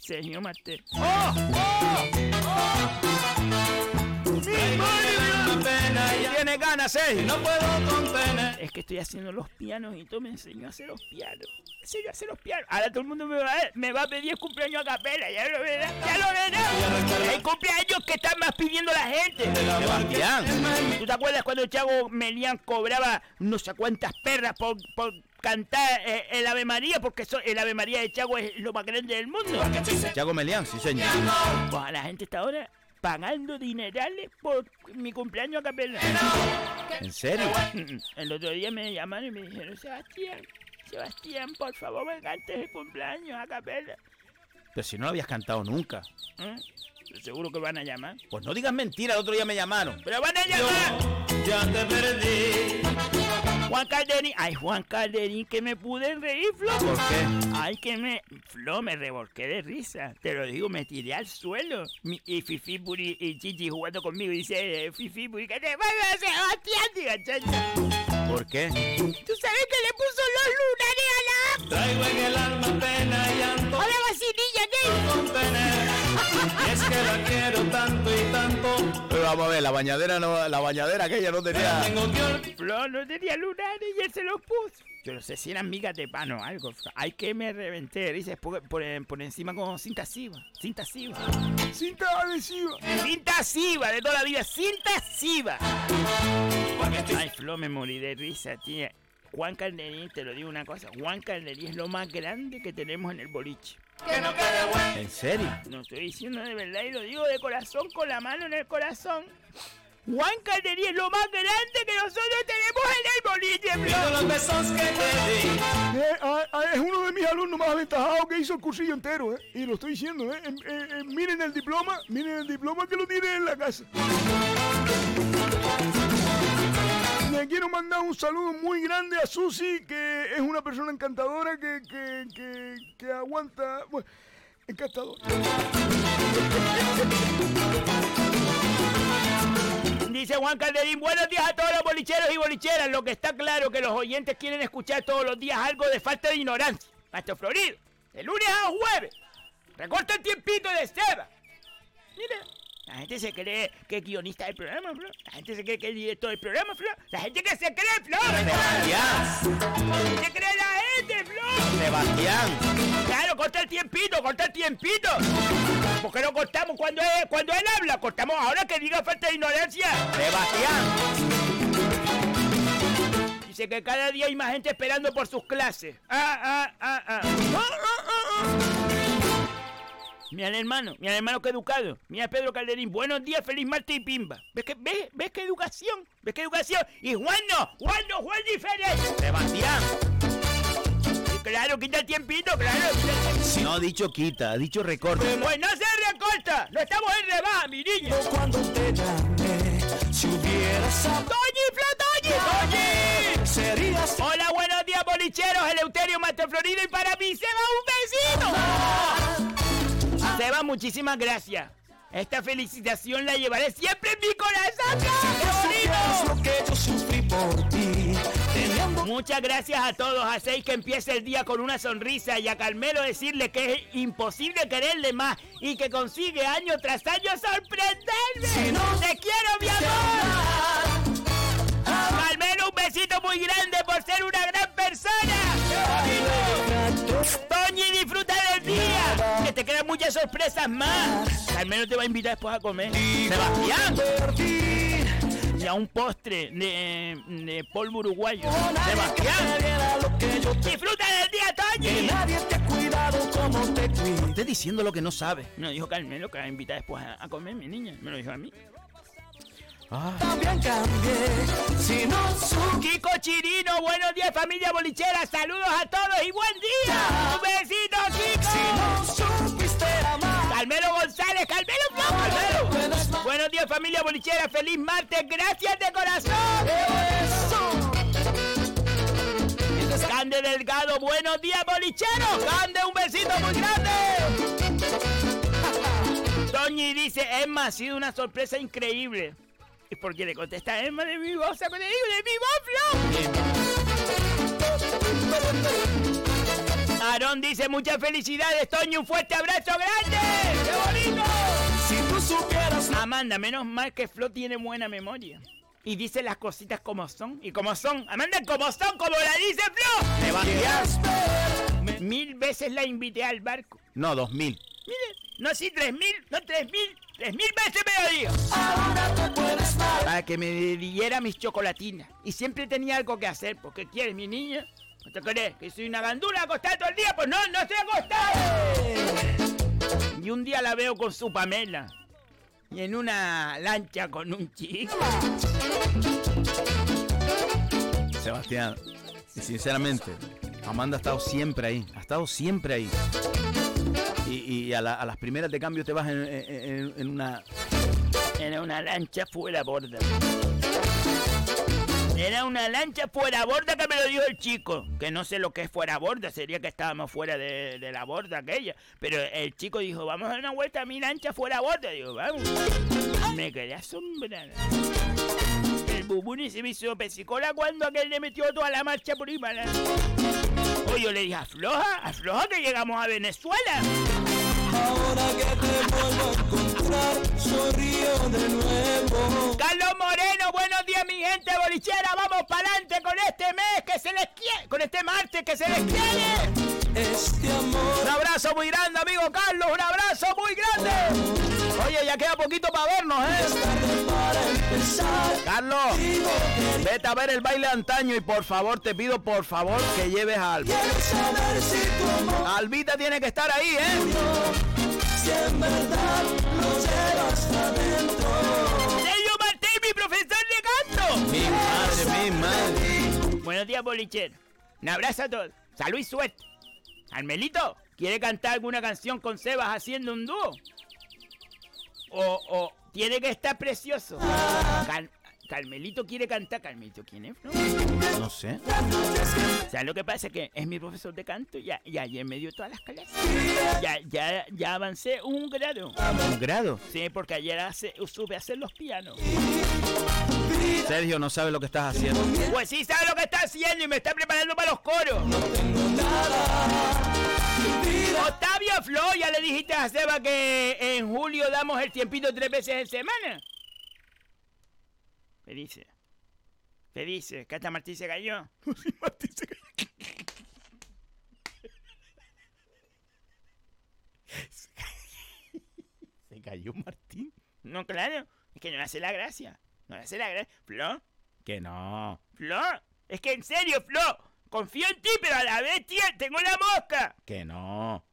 Sergio Martel. Tiene ganas, eh. No puedo con pena. Es que estoy haciendo los pianos y tú me enseñó a hacer los pianos. Me enseñó a hacer los pianos. Ahora todo el mundo me va a, me va a pedir el cumpleaños a capela. Ya lo verás, ya lo verás. El cumpleaños que está más pidiendo la gente. Sebastián. ¿Tú te acuerdas cuando el chavo Melián cobraba no sé cuántas perras por, por cantar eh, el Ave María? Porque eso- el Ave María de Chago es lo más grande del mundo. Chago Melián, sí, señor. Pues a la gente está ahora pagando dinerales por mi cumpleaños a capela. ¿En serio? El otro día me llamaron y me dijeron, Sebastián, Sebastián, por favor, me cantes el cumpleaños a capela. Pero si no lo habías cantado nunca. ¿Eh? Seguro que van a llamar. Pues no digas mentira, el otro día me llamaron. ¡Pero van a llamar! Ya te perdí. Juan Calderín. Ay, Juan Calderín, que me pude reír, Flo. ¿Por qué? Ay, que me... Flo, me revolqué de risa. Te lo digo, me tiré al suelo. Mi- y Fifi Puri y Chichi jugando conmigo. Y dice, eh, Fifi Puri, ¿qué te pasa, Sebastián? Diga, chacha. ¿Por qué? ¿Tú sabes que le puso los lunares a la... Traigo en el alma pena y llanto. ¡Hola, vacinilla, ¿qué? Es que la quiero tanto y tanto. Pero vamos a ver, la bañadera no, la bañadera aquella no tenía. Tengo que olvidar. Flo no tenía lunares y él se los puso. Yo no sé si eran migas de pan o algo. Hay que me reventé risa por, por, por encima con cinta siva. Cinta siva. Cinta adhesiva. Cinta siva de toda la vida. Cinta siva. Ay, Flo, me morí de risa, tía. Juan Calderín, te lo digo una cosa. Juan Calderín es lo más grande que tenemos en el boliche. ¿En serio? No estoy diciendo de verdad y lo digo de corazón, con la mano en el corazón. Juan Calderín es lo más grande que nosotros tenemos en el boliche, Flo. los besos que te di. Eh, ah, ah, es uno de mis alumnos más aventajados que hizo el cursillo entero, ¿eh? Y lo estoy diciendo, ¿eh? Em- eh, eh, miren el diploma, miren el diploma que lo tiene en la casa. Le quiero mandar un saludo muy grande a Susi, que es una persona encantadora que, que, que, aguanta... Bueno, encantadora. Dice Juan Calderín, buenos días a todos los bolicheros y bolicheras. Lo que está claro que los oyentes quieren escuchar todos los días algo de falta de ignorancia. Maestro Florido, de lunes a jueves. Recorta el tiempito de Seba. Mira, la gente se cree que es guionista del programa, Flor. La gente se cree que es director del programa, Flor. La gente que se cree, Flor. Sebastián. Se cree la gente, Flor. Sebastián. Claro, corta el tiempito, corta el tiempito. ¿Por qué no cortamos cuando él, cuando él habla? Cortamos ahora que diga falta de ignorancia. Sebastián. Dice que cada día hay más gente esperando por sus clases. Ah, ah. Ah, ah, ah, ah. Mira el hermano, mira el hermano que educado. Mira Pedro Calderín. Buenos días, feliz martes y pimba. ¿Ves que, ves, ves qué educación? ¿Ves qué educación? Y Juan no, Juan no, Juan diferente. Sebastián. Y claro, quita el tiempito, claro. quita el tiempito. No ha dicho quita, ha dicho recorte. Pues no se recorta. No estamos en rebaja, mi niño. Cuando te llamé, si hubieras ¡Toñi, Flo, Toñi! ¡Toñi! serías Hola, buenos días, bolicheros. Eleuterio Maestro Florido y para mí, Seba, un besito. Seba, muchísimas gracias. Esta felicitación la llevaré siempre en mi corazón. Florido. lo que yo sufrí por ti. Teniendo Muchas gracias a todos. Hacéis que empiece el día con una sonrisa y a Carmelo decirle que es imposible quererle más y que consigue año tras año sorprenderme. Si no- ¡Te quiero, mi amor! Carmelo, un besito muy grande por ser una gran persona. Toñi, te quedan muchas sorpresas más. Al menos te va a invitar después a comer. Sebastián. Y a un postre de, de polvo uruguayo. Sebastián. Disfruta del día, Toñi. Nadie te ha cuidado como te. Estás diciendo lo que no sabe. Me lo dijo Carmelo que va a invitar después a, a comer, mi niña. Me lo dijo a mí. También cambié. Si no su Kiko Chirino, buenos días familia bolichera, saludos a todos y buen día. Un besito, Kiko. Si no supiste amar. Carmelo González, Carmelo Flow, Carmelo. Buenos días familia bolichera, feliz martes, gracias de corazón. Cande Delgado, buenos días bolicheros. Cande, un besito muy grande. Toñi dice, Emma, ha sido una sorpresa increíble. ¿Y por qué le contesta a Emma de mi voz? Le digo, de mi voz, Flo. Aarón dice, muchas felicidades, Toño, un fuerte abrazo grande. ¡Qué bonito! Si tú supieras. Amanda, menos mal que Flo tiene buena memoria. Y dice las cositas como son. Y como son. Amanda, como son, como la dice Flo. Sebastián. Mil veces la invité al barco. No, dos mil. Mire, no sí, tres mil, no tres mil, tres mil veces me. Para que me diera mis chocolatinas. Y siempre tenía algo que hacer. porque quieres, mi niña? ¿No te crees que soy una gandula acostada todo el día? Pues no, no estoy acostado. Y un día la veo con su Pamela. Y en una lancha con un chico. Sebastián, sinceramente, Amanda ha estado siempre ahí. Ha estado siempre ahí. Y, a, la- a las primeras de cambio te vas en, una... Era una lancha fuera borda. Era una lancha fuera borda que me lo dijo el chico. Que no sé lo que es fuera borda, sería que estábamos fuera de, la borda aquella. Pero el chico dijo, vamos a dar una vuelta a mi lancha fuera borda. Digo, vamos. Me quedé asombrada. El bubuni se me hizo pesicola cuando aquel le metió toda la marcha por para Oye, yo le dije, afloja, afloja que llegamos a Venezuela. Ahora que te vuelvo a encontrar, sonrío de nuevo. Carlos Moreno, buenos días mi gente bolichera, vamos para adelante con este mes que se les quiere, con este martes que se les quiere. Este amor. Un abrazo muy grande, amigo Carlos, un abrazo muy grande. Oye, ya queda poquito para vernos, ¿eh? Carlos, vete a ver el baile antaño y por favor, te pido por favor que lleves a Alba. Albita tiene que estar ahí, ¿eh? Si en verdad lo llevas adentro. Sergio Martín, mi profesor de canto. Mi madre, mi madre. Buenos días bolichero. Un abrazo a todos. Salud y suerte. Carmelito, ¿quiere cantar alguna canción con Sebas haciendo un dúo? O, o tiene que estar precioso. Car- Carmelito quiere cantar. Carmelito, ¿quién es? no? No sé. ¿Sabes lo que pasa? Que es mi profesor de canto y, y ayer me dio todas las clases. Ya, ya, ya avancé un grado. Un grado. Sí, porque ayer hace, supe hacer los pianos. Sergio no sabe lo que estás haciendo. Pues sí, sabe lo que está haciendo y me está preparando para los coros. Octavio Flo, ya le dijiste a Seba que en julio damos el tiempito tres veces en semana. ¿Qué dice? ¿Qué dice? ¿Que hasta Martín se cayó? Martín se cayó. Se cayó Martín. No, claro. Es que no le hace la gracia. No le hace la gracia. Flo, Que no. Flo. Es que en serio, Flo. Confío en ti, pero a la vez, tío, tengo la mosca. Que no.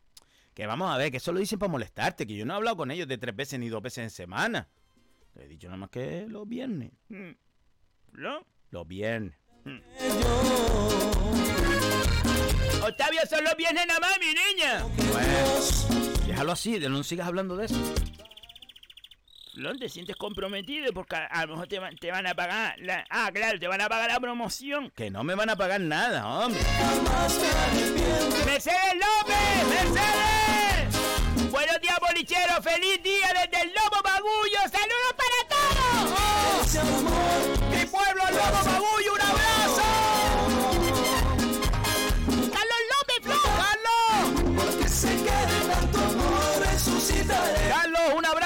Que vamos a ver, que eso lo dicen para molestarte, que yo no he hablado con ellos de tres veces ni dos veces en semana. Le he dicho nada más que los viernes. Mm. Flo. Los viernes. Octavio solo viene nada más, mi niña. Bueno, déjalo así, de no sigas hablando de eso. Flo, te sientes comprometido porque a, a lo mejor te, van- te van a pagar la... Ah, claro, te van a pagar la promoción. Que no me van a pagar nada, hombre. ¡Mercedes López! ¡Mercedes! Buenos días, bolichero. ¡Feliz día desde el Lobo Magullo! ¡Saludos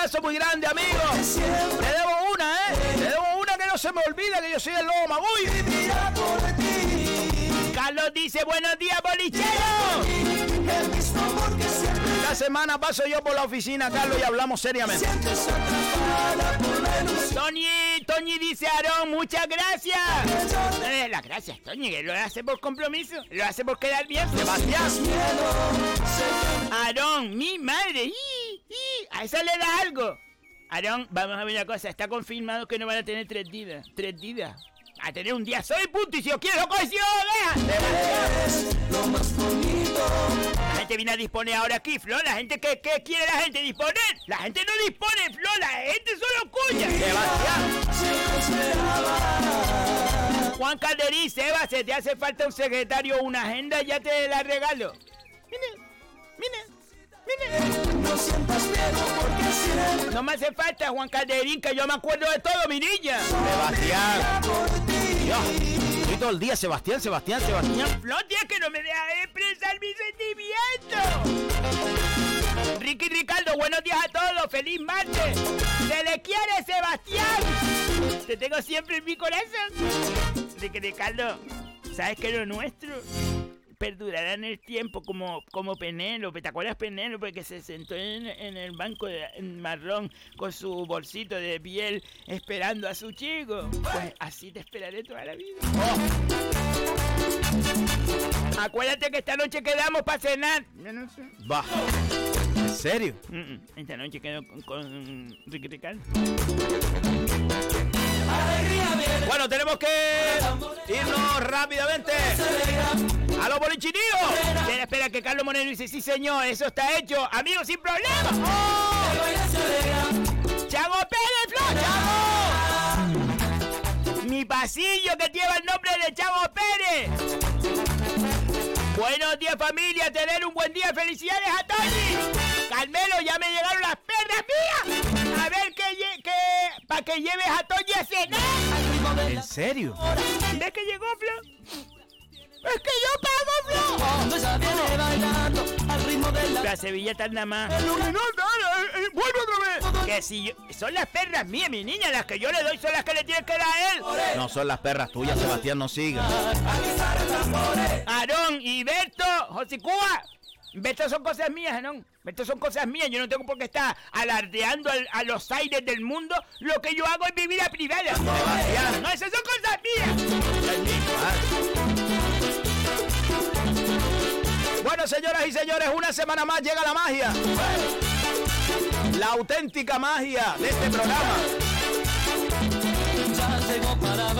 abrazo muy grande, amigo. Te debo una, ¿eh? Te debo una que no se me olvida que yo soy el lobo ti. Carlos dice, buenos días, bolichero. La semana paso yo por la oficina, Carlos, y hablamos seriamente. Tony, Tony dice, Aarón, muchas gracias. Eh, las gracias, Tony, que lo hace por compromiso, lo hace por quedar bien. Sebastián. Aarón, mi madre. ¡Y! a esa le da algo. Aarón, vamos a ver una cosa, está confirmado que no van a tener tres días. Tres días. A tener un día soy punto y si os quiero cohesión, lo más bonito. La gente viene a disponer ahora aquí, Flor. La gente, ¿qué, qué quiere la gente disponer? La gente no dispone, Flor. La gente solo cuya. Sebastián. Juan Calderí, Seba, se te hace falta un secretario o una agenda, ya te la regalo. Mire, mire. No sientas miedo porque siempre No me hace falta, Juan Calderín, que yo me acuerdo de todo, mi niña. Sebastián. Dios, estoy todo el día, Sebastián, Sebastián, Sebastián. Flor, tía, que no me deja expresar mis sentimientos. Ricky Ricardo, buenos días a todos, feliz martes. Se le quiere, Sebastián. Te tengo siempre en mi corazón. Ricky Ricardo, ¿sabes qué es lo nuestro? Perdurará en el tiempo como, como Penélope. ¿Te acuerdas Penélope que se sentó en, en el banco de, en marrón con su bolsito de piel esperando a su chico? Pues así te esperaré toda la vida. Acuérdate que esta noche quedamos para cenar. Yo no sé. Va. ¿En serio? Mm, mm. Esta noche quedo con, con Ricky Ricardo. Bueno, tenemos que irnos rápidamente a los bolichiníos. Espera, espera, que Carlos Moreno dice, sí señor, eso está hecho. Amigos, sin problema. ¡Oh! ¡Chago Pérez! ¡Chago! Mi pasillo que lleva el nombre de Chago Pérez. Buenos días familia, tener un buen día, felicidades a Tony. Carmelo, ya me llegaron las perras mías. Para que lleves a Tony a cenar. ¿En serio? ¿Ves que llegó, Flo? ¡Es que yo pago, Flo! Bailando al ritmo de la... La Sevilla está nada más. No, no, no, vuelve otra vez. Que si yo- son las perras mías, mi niña, las que yo le doy son las que le tienes que dar a él. No son las perras tuyas, Sebastián, no siga. Aarón y Berto, José Cuba. Berto son cosas mías, Aarón. Berto son cosas mías. Yo no tengo por qué estar alardeando al- a los aires del mundo lo que yo hago en mi vida privada. Sebastián. No, esas son cosas mías. Bueno, señoras y señores, una semana más llega la magia. La auténtica magia de este programa.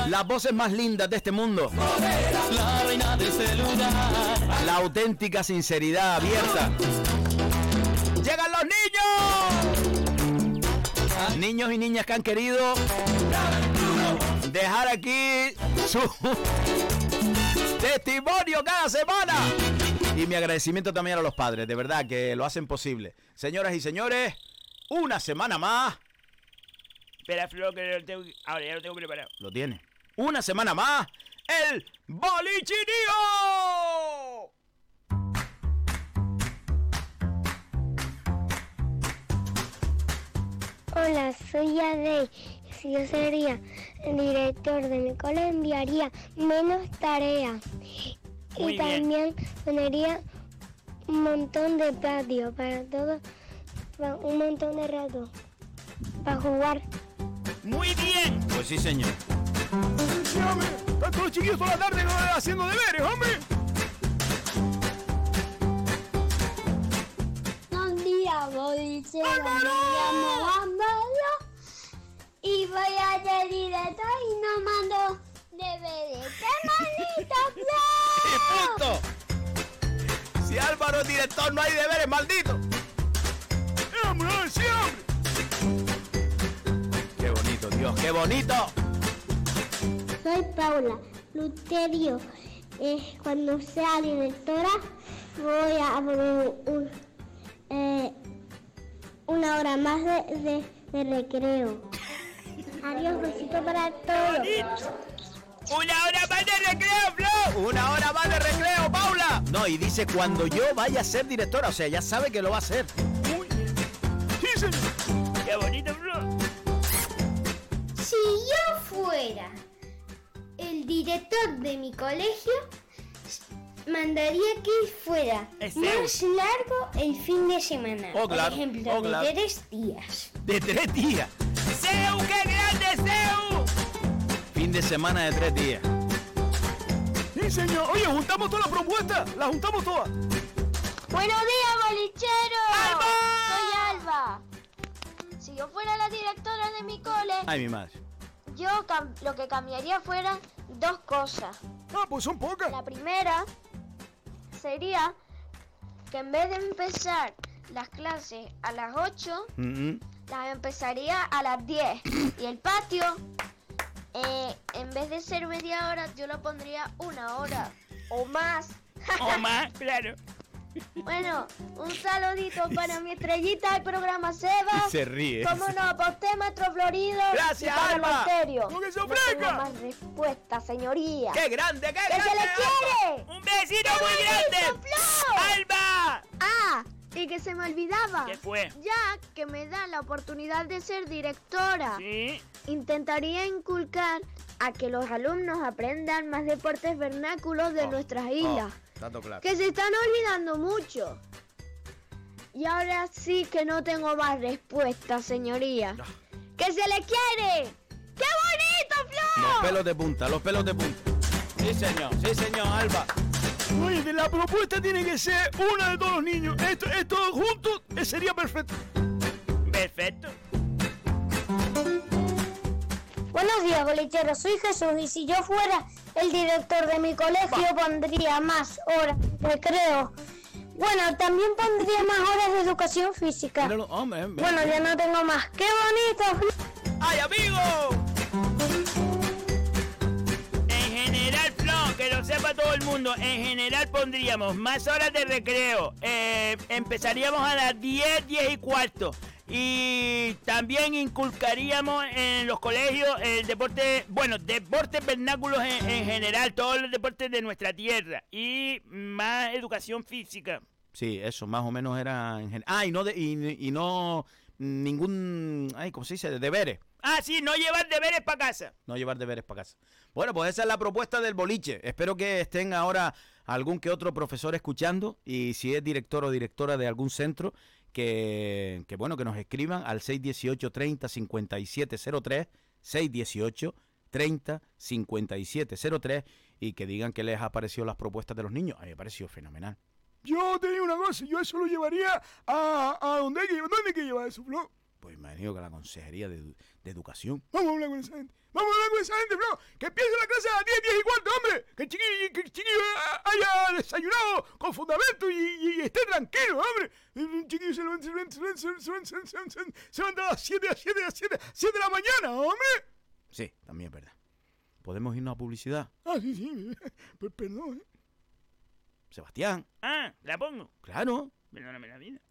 Las voces más lindas de este mundo. la reina de este lugar. La auténtica sinceridad abierta. ¡Llegan los niños! Niños y niñas que han querido dejar aquí su testimonio cada semana. Y mi agradecimiento también a los padres, de verdad que lo hacen posible. Señoras y señores, una semana más. Espera, Flor, que lo tengo, ahora ya lo tengo preparado. Lo tiene. Una semana más, el Bolichinio. Hola, soy Adey. Si yo sería el director de mi cole, enviaría menos tareas. Muy y bien. también pondría un montón de patio para todos, para un montón de rato, para jugar. Muy bien. Pues sí, señor. Sí, hombre. Están todos los chiquillos toda la tarde haciendo deberes, hombre. Buen día, llamo Ámbalo y voy a ser director y no mando deberes. ¡Qué maldito ¡Y punto! Si Álvaro es director, no hay deberes, maldito. Qué bonito, Dios, qué bonito. Soy Paula Luterio. Eh, cuando sea directora voy a poner un- eh, una hora más de, de- de recreo. Adiós, besito para todos. ¡Una hora más de recreo, Flo! ¡Una hora más de recreo, Paula! No, y dice cuando yo vaya a ser directora, o sea, ya sabe que lo va a hacer. Sí, señor. ¡Qué bonito, Flo! Si yo fuera director de mi colegio, mandaría que fuera más largo el fin de semana. Oh, claro, Por ejemplo, oh, claro. de tres días. De tres días. ¡Seu, qué grande, Seu! Fin de semana de tres días. Sí, señor. Oye, juntamos todas las propuestas. Las juntamos todas. Buenos días, bolichero. Soy Alba. Si yo fuera la directora de mi cole, Ay, mi madre. Yo lo que cambiaría fueran dos cosas. Ah, pues son pocas. La primera sería que en vez de empezar las clases a las 8, Mm, mm. las empezaría a las 10. Y el patio, eh, en vez de ser media hora, yo lo pondría una hora o más. O más, claro. Bueno, un saludito para mi estrellita del programa Seba. Y se ríe. Cómo no, postémetro Florido. Gracias, y Alba. Monterio. ¡Lo que se No más respuesta, señoría. ¡Qué grande, qué ¡Que grande! se le quiere! ¡Un besito muy grande! Flo! ¡Alba! Ah, y que se me olvidaba. ¿Qué fue? Ya que me da la oportunidad de ser directora, Sí. intentaría inculcar a que los alumnos aprendan más deportes vernáculos de Oh, nuestras islas, Tanto claro. que se están olvidando mucho. Y ahora sí que no tengo más respuesta, señoría. ¡Que se le quiere! ¡Qué bonito, Flo! Los pelos de punta, los pelos de punta. Sí, señor, sí, señor, Alba. Oye, de la propuesta tiene que ser una de todos los niños. Esto, esto juntos eh, sería perfecto. Perfecto. Buenos días, bolichero. Soy Jesús y si yo fuera el director de mi colegio pondría más horas de recreo. Bueno, también pondría más horas de educación física. Hombre, hombre. Bueno, ya no tengo más. ¡Qué bonito! ¡Ay, amigo! En general, Flo, que lo sepa todo el mundo, en general pondríamos más horas de recreo. Eh, empezaríamos a las 10, 10 y cuarto. Y también inculcaríamos en los colegios el deporte, bueno, deportes vernáculos en, en general, todos los deportes de nuestra tierra. Y más educación física. Sí, eso más o menos era en gen- Ah, y no, de, y, y no ningún, ay, ¿cómo se dice? Deberes. Ah, sí, no llevar deberes para casa. No llevar deberes para casa. Bueno, pues esa es la propuesta del boliche. Espero que estén ahora algún que otro profesor escuchando y si es director o directora de algún centro, que, que bueno, que nos escriban al 618 30 5703, 618 30 5703 y que digan que les ha parecido las propuestas de los niños. A mí me ha parecido fenomenal. Yo te digo una cosa, yo eso lo llevaría a, a donde hay que. ¿Dónde hay que llevar eso, Flo? Pues me imagino que la Consejería de, de Educación. Vamos a hablar con esa gente. Vamos a hablar con esa gente, Flo. Que empiece la clase a las 10, 10 y cuarto, hombre. Que el chiquillo, que el chiquillo haya desayunado con fundamento y, y- y esté tranquilo, hombre. Un chiquillo se levanta, se levanta, se levanta, se levanta, se levanta, se levanta, se levanta, se levanta a las 7, a las 7, a las 7, 7 de la mañana, hombre. Sí, también es verdad. ¿Podemos irnos a publicidad? Ah, sí, sí. Per- Perdón, ¿eh? Sebastián, Ah, la pongo. claro. Perdóname la vida.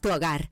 tu hogar.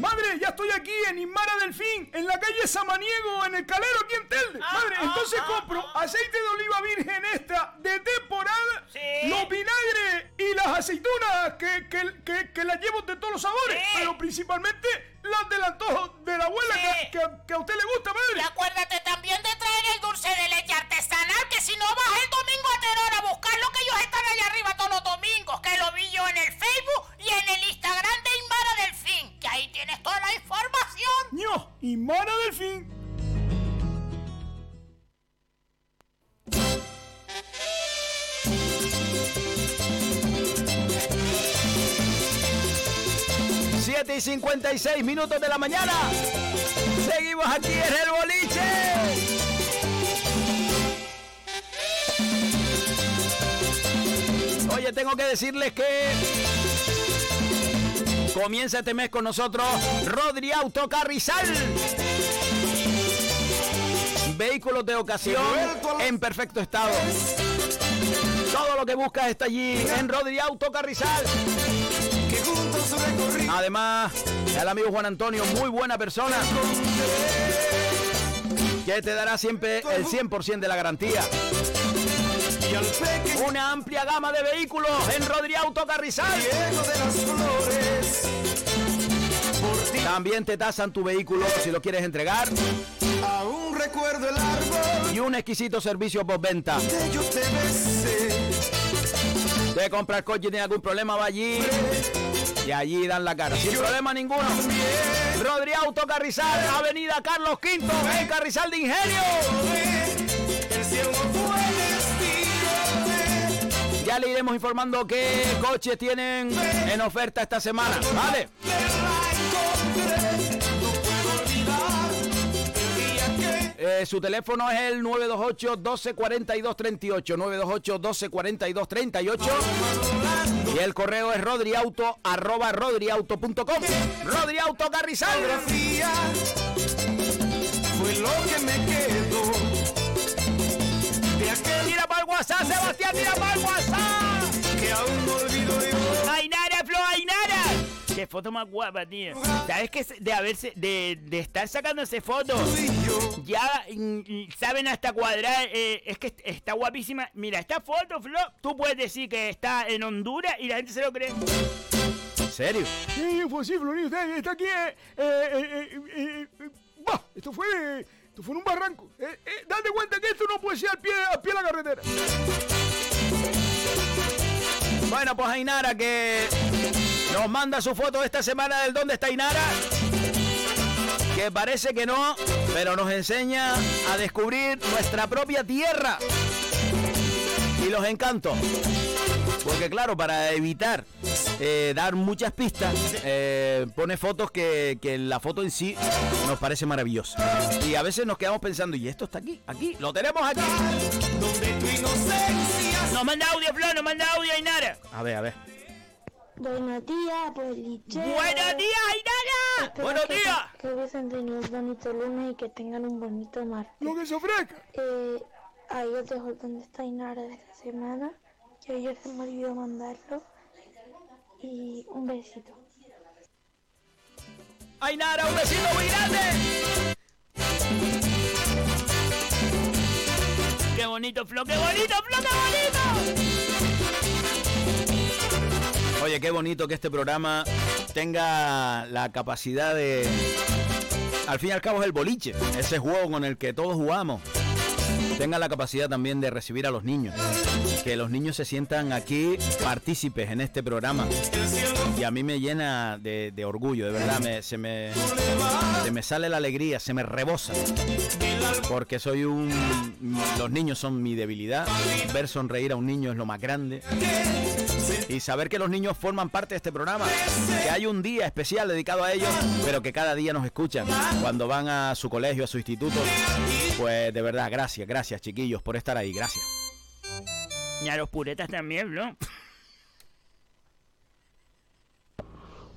Madre, ya estoy aquí en Inmara Delfín, en la calle Samaniego, en el Calero, aquí en Telde. Madre, entonces compro aceite de oliva virgen extra de temporada, los vinagres y las aceitunas que, que, que, que las llevo de todos los sabores, pero principalmente las del antojo de la abuela que, que, que a usted le gusta, madre. Y acuérdate también de traer el dulce de leche artesanal, que si no vas el domingo a Terora a buscar lo que ellos están allá arriba todos los domingos, que lo vi yo en el Facebook y en el Instagram de Inmara Delfín, que ahí tienes toda la información. ¡No! Inmara Delfín. Siete y 56 minutos de la mañana. Seguimos aquí en el boliche. Oye, tengo que decirles que comienza este mes con nosotros Rodri Auto Carrizal. Vehículos de ocasión en perfecto estado. Todo lo que buscas está allí en Rodri Auto Carrizal. Además, el amigo Juan Antonio, muy buena persona, que te dará siempre el 100% de la garantía. Una amplia gama de vehículos en Rodri Auto Carrizal. También te tasan tu vehículo si lo quieres entregar. Aún recuerdo el árbol Y un exquisito servicio postventa. te comprar coche y tiene algún problema, va allí. Y allí dan la cara. Sin problema ninguno. Rodri Auto Carrizal, Avenida Carlos V, en Carrizal de Ingenio. Ya le iremos informando qué coches tienen en oferta esta semana, ¿vale? Eh, su teléfono es el 928 12 42 38 928 12 42 38 y el correo es rodriauto arroba rodriauto.com Rodriauto Carrizal fue lo que me quedó. Tira para el WhatsApp, Sebastián, tira para el WhatsApp. que aún no Qué foto más guapa, tío. ¿Sabes que de haberse, de, de estar sacándose fotos? Ya mm, mm, saben hasta cuadrar. eh, es que está guapísima. Mira, esta foto, Flo, tú puedes decir que está en Honduras y la gente se lo cree. ¿En serio? Sí, pues sí, Florín, usted está aquí. Eh, eh, eh, eh, eh, bah, esto fue. Esto fue en un barranco. Eh, eh, date cuenta que esto no puede ser al pie, al pie de la carretera. Bueno, pues Ainara que nos manda su foto esta semana del dónde está Ainara. Que parece que no, pero nos enseña a descubrir nuestra propia tierra y los encantos. Porque claro, para evitar eh, dar muchas pistas, eh, pone fotos que, que la foto en sí nos parece maravillosa. Y a veces nos quedamos pensando, ¿y esto está aquí? Aquí, lo tenemos aquí. Nos manda audio, Flo, nos manda audio, Ainara. A ver, a ver. Buenos días, boliche. ¡Buenos días, Ainara! Espero ¡Buenos que- días! Que hubiesen tenido un bonito lunes y que tengan un bonito martes. Lo que se ofrezca. Eh, ahí os dejo donde está Inara de esta semana, que ayer se me olvidó mandarlo. Y un besito. Ainara, un besito muy grande. ¡Qué bonito, Flo! ¡Qué bonito, Flo! ¡Qué bonito! Oye, qué bonito que este programa tenga la capacidad de... Al fin y al cabo es el boliche, ese juego con el que todos jugamos. Tenga la capacidad también de recibir a los niños. Que los niños se sientan aquí partícipes en este programa. Y a mí me llena de, orgullo, de verdad. se me sale la alegría, se me rebosa. Porque soy un... Los niños son mi debilidad. Ver sonreír a un niño es lo más grande. Y saber que los niños forman parte de este programa. Que hay un día especial dedicado a ellos, pero que cada día nos escuchan. Cuando van a su colegio, a su instituto. Pues de verdad, gracias, gracias chiquillos por estar ahí. Gracias. Y a los puretas también, ¿no?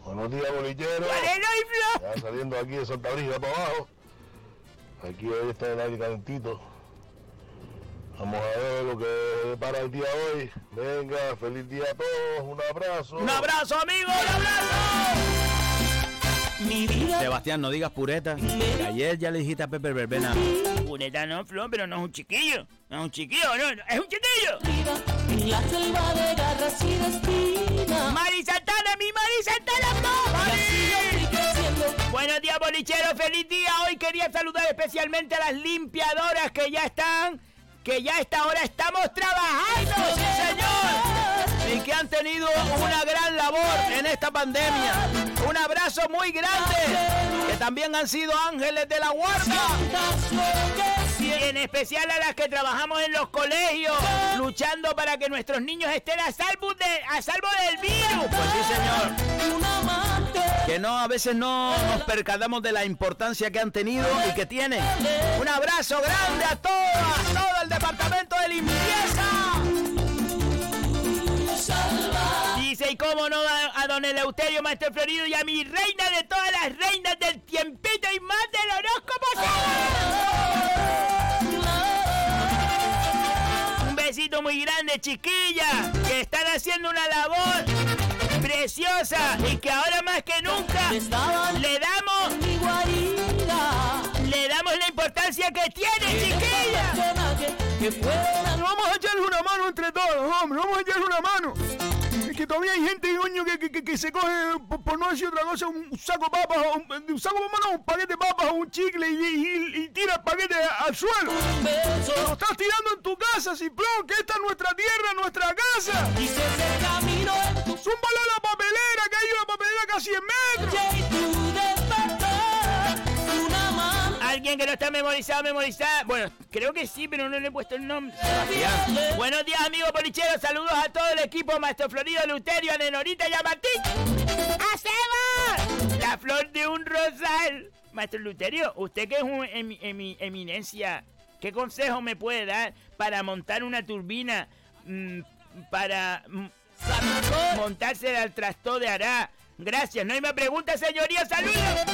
Buenos días, bolichero. Ya saliendo aquí de Santa Brisa para abajo. Aquí hoy está el aire calentito. Vamos a ver lo que para el día de hoy. Venga, feliz día a todos. Un abrazo. Un abrazo, amigo, un abrazo. Mi vida Sebastián, no digas pureta. ayer ya le dijiste a Pepe Verbena. Pureta no, Flo, pero no es un chiquillo. No es un chiquillo, no, no, es un chiquillo. la selva de garras y de. Mari Santana, mi Mari Santana, Flo. Buenos días, bolichero, feliz día. Hoy quería saludar especialmente a las limpiadoras que ya están, que ya a esta hora estamos trabajando, sí señor. Y que han tenido una gran labor en esta pandemia. Un abrazo muy grande. Que también han sido ángeles de la guarda. En especial a las que trabajamos en los colegios, luchando para que nuestros niños estén a salvo, de, a salvo del virus. Pues sí, señor. Que no, a veces no nos percatamos de la importancia que han tenido y que tienen. Un abrazo grande a todas, todo el departamento de limpieza. Dice, y cómo no, a, a don Eleuterio Maestro Florido y a mi reina de todas las reinas del tiempito y más del horóscopo. Un besito muy grande, chiquilla, que están haciendo una labor preciosa y que ahora más que nunca le damos le damos la importancia que tiene, chiquilla. Vamos a echarle una mano entre todos, hombre, vamos a echarle una mano. Que todavía hay gente, coño, que, que, que- que se coge, por, por no decir otra cosa, un saco de papas, o un, un saco de papas, no, un paquete de papas o un chicle y, y- y tira el paquete al suelo. Lo estás tirando en tu casa, Ciplón, que esta es nuestra tierra, nuestra casa. Zúmbalo a la papelera, que hay una papelera casi en metros. Alguien que no está memorizado, memorizada. Bueno, creo que sí, pero no le he puesto el nombre. Sebastián. Buenos días, amigos policheros. Saludos a todo el equipo. Maestro Florido, Luterio, Nenorita y a Martín. ¡A Seba! La flor de un rosal. Maestro Luterio, usted que es un emi- emi- eminencia, ¿qué consejo me puede dar para montar una turbina mm, para mm, montarse al tractor de Ará? Gracias. No hay más preguntas, señoría. ¡Saludos!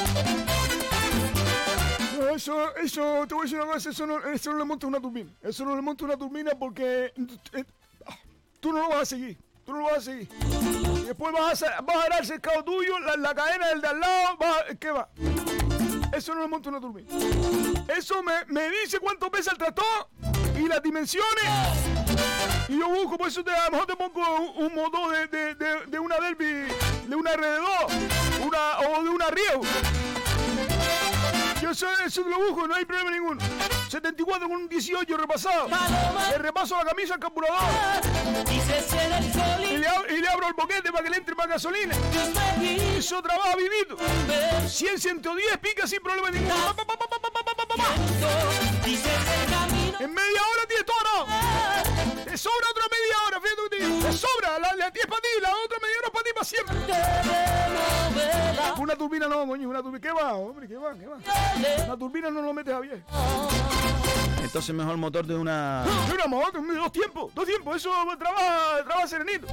Eso, eso, te voy a decir una cosa, eso no, eso no le monta una turbina. Eso no le monta una turbina porque eh, ah, tú no lo vas a seguir. Tú no lo vas a seguir. Después vas a, vas a dar cercado tuyo, la, la cadena del de al lado, vas ¿qué va? Eso no le monta una turbina. Eso me, me dice cuánto pesa el tractor y las dimensiones. Y yo busco, por eso te, a lo mejor te pongo un, un motor de, de, de, de una Derby, de una RD2, una, o de una Rio. Eso es un dibujo, no hay problema ninguno. 74 con un 18 repasado. Le repaso la camisa al carburador. Y le, y le abro el boquete para que le entre más gasolina. Eso trabaja vivito. 100, 110 pica sin problema ninguno. En media hora tiene todo sobra otra media hora, fíjate te sobra, la, la 10 para ti, la otra media hora para ti para siempre. Una turbina no, coño, una turbina. ¿Qué va, hombre? ¿Qué va? ¿Qué va? Una turbina no lo metes a bien. Entonces mejor motor de una... De una moto, dos tiempos, dos tiempos, eso trabaja, trabaja serenito.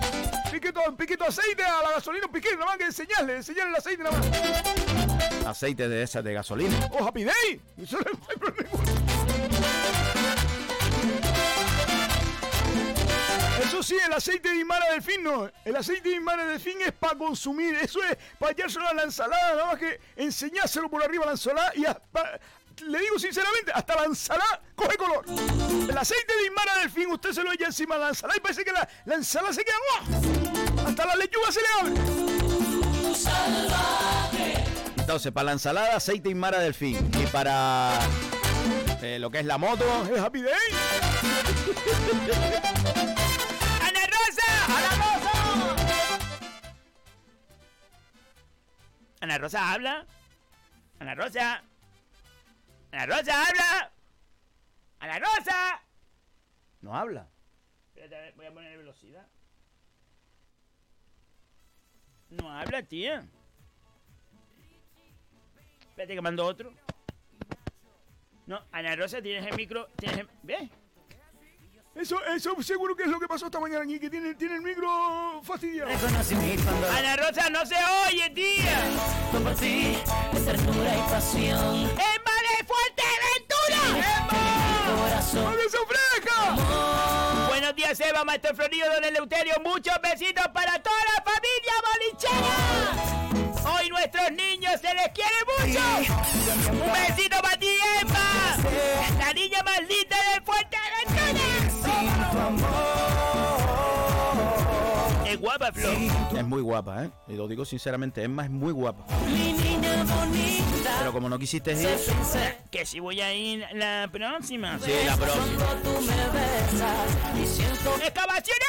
Piquito, piquito aceite a la gasolina, un piquito, nada más que enseñarle, enseñarle el aceite nada más. Aceite de esa de gasolina. ¡Oh, Happy Day! Eso no hay problema Eso sí, el aceite de Imara Delfín no. El aceite de Imara Delfín es para consumir. Eso es para echárselo a la ensalada. Nada más que enseñárselo por arriba a la ensalada y hasta- le digo sinceramente, hasta la ensalada coge color. El aceite de Imara Delfín usted se lo echa encima de la ensalada y parece que la, la ensalada se queda ¡guau! hasta la lechuga se le abre. Entonces, para la ensalada, aceite y mara del fin. Y para eh, lo que es la moto, es Happy Day. Ana Rosa habla. Ana Rosa. Ana Rosa habla. Ana Rosa. no habla. Espérate, voy a poner velocidad. No habla, tía. Espérate que mando otro. No, Ana Rosa, tienes el micro. Tienes el... ¿Ves? Eso, eso seguro que es lo que pasó esta mañana aquí, que tiene, tiene el micro fastidiado. Ana Rosa no se oye, tía. Compartí ternura y pasión. ¡Emma de Fuerteventura! Corazón. ¡Eso fresca! Buenos días, Eva, Maestro Florido, Don Eleuterio. Muchos besitos para toda la familia bolichera. Hoy nuestros niños se les quiere mucho. Un besito para ti, Emma. La niña más linda Es muy guapa, ¿eh? Y lo digo sinceramente, Emma es muy guapa. Mi niña bonita. Pero como no quisiste ir, Que si voy a ir la próxima. sí, la próxima. Y siento ¡Excavaciones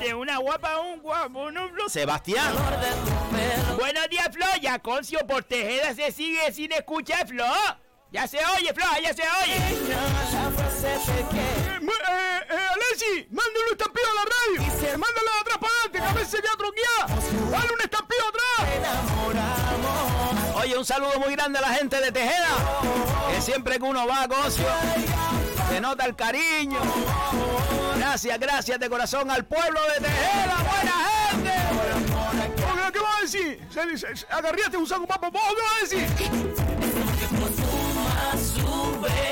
de una guapa a un guapo, no. Sebastián. Buenos días, Flor. Ya Concio por Tejeda se sigue sin escuchar, Flor. Ya se oye, Flor, ya se oye. Eh, eh, eh, Alessi, mándale un estampido a la radio. Mándala atrás para adelante, que a veces se queda. Dale un estampido atrás. Oye, un saludo muy grande a la gente de Tejeda. Que siempre que uno va a Concio, se nota el cariño. Gracias, gracias de corazón al pueblo de Tejeda. Buena gente. Oye, ¿Qué vas a decir? Agarríate un saco papo. ¿Vos qué vas a decir?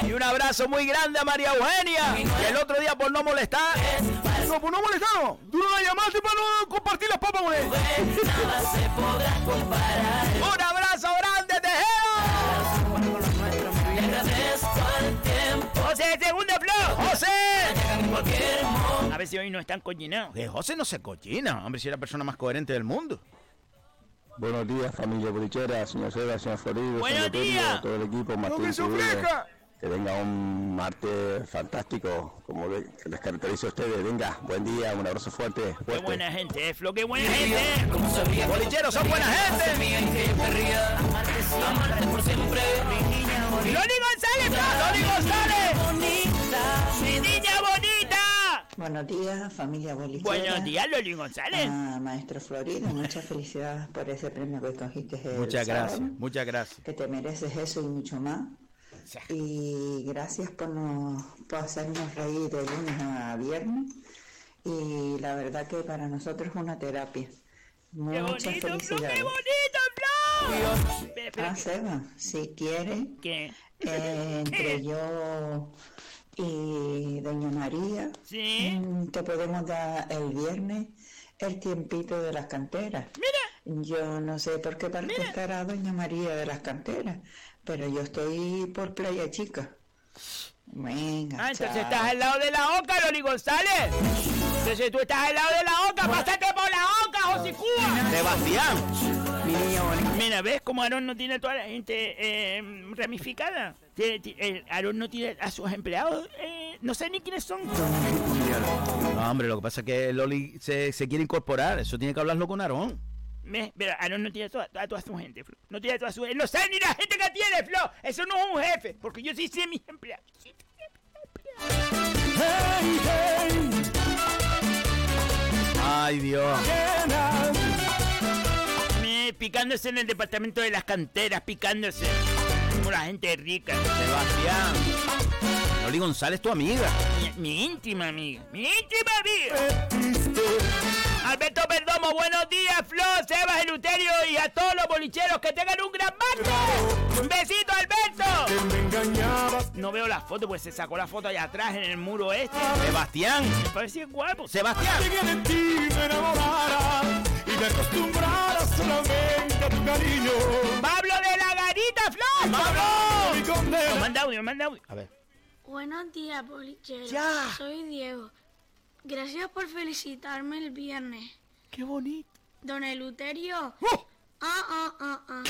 Y un abrazo muy grande a María Eugenia. Que el otro día por no molestar. No, pues no molestaron. Tú no la llamaste para no compartir las papas con él. Un abrazo grande, tiempo. José, segundo, Flor. ¡José! A ver si hoy no están cochinados. José no se cochina. Hombre, si es la persona más coherente del mundo. Buenos días, familia bolichera, señor Seba, señor Florido, Buenos señor días. todo el equipo, ¡No Martín que tenga un martes fantástico, como les caracteriza a ustedes. Venga, buen día, un abrazo fuerte. Qué buena gente, eh, Flor, qué buena gente. Bolicheros son buena gente. mía y que yo querría amarte por siempre. Mi niña bonita. Loli González. Loli González. bonita. Mi niña bonita. Buenos días, familia bolichera. Buenos días, Loli González. Ah, maestro Florido, muchas felicidades por ese premio que cogiste el Muchas sábado, gracias, muchas gracias. Que te mereces eso y mucho más. Y gracias por, nos, por hacernos reír de lunes a viernes. Y la verdad que para nosotros es una terapia. Qué Muchas bonito, Flor, felicidades. qué bonito, Ah, Seba, si quiere, ¿Qué? eh, entre yo y Doña María, Sí. mm, te podemos dar el viernes el tiempito de las canteras. Mira. Yo no sé por qué parte estará Doña María de las canteras, pero yo estoy por Playa Chica. Venga. Ah, entonces chao. estás al lado de la Oca, Loli González. Entonces tú estás al lado de la Oca. Pásate por la Oca, José Cuba. Sebastián. Mira, ¿ves cómo Aarón no tiene a toda la gente eh, ramificada? Eh, Aarón no tiene a sus empleados, eh, no sé ni quiénes son. No, hombre, lo que pasa es que Loli se, se quiere incorporar. Eso tiene que hablarlo con Aarón. ¿Ves? Pero Aarón no tiene a toda, a toda su gente, Flo. No tiene a toda su gente. No sé ni la gente que tiene, Flo. Eso no es un jefe, porque yo sí sé mis empleados. Sí sé mis Ay, Dios. Me- picándose en el departamento de las canteras, picándose. Como la gente rica. Sebastián. Loli González, tu amiga. Mi, mi íntima amiga. Mi íntima amiga. Alberto Perdomo, buenos días, Flo, Sebas, Eluterio y a todos los bolicheros que tengan un gran martes. Un besito, Alberto. No veo la foto, pues se sacó la foto allá atrás en el muro este. Sebastián. Me parece guapo. Sebastián. de ti me enamorara y me acostumbrara solamente a tu cariño. Pablo de la garita, Flo. ¡Pablo! Me manda audio, me manda audio. A ver. Buenos días, bolichero. Ya. Soy Diego. Gracias por felicitarme el viernes. Qué bonito. Don Eleuterio. ¡Oh! Ah, ah, ah, ah.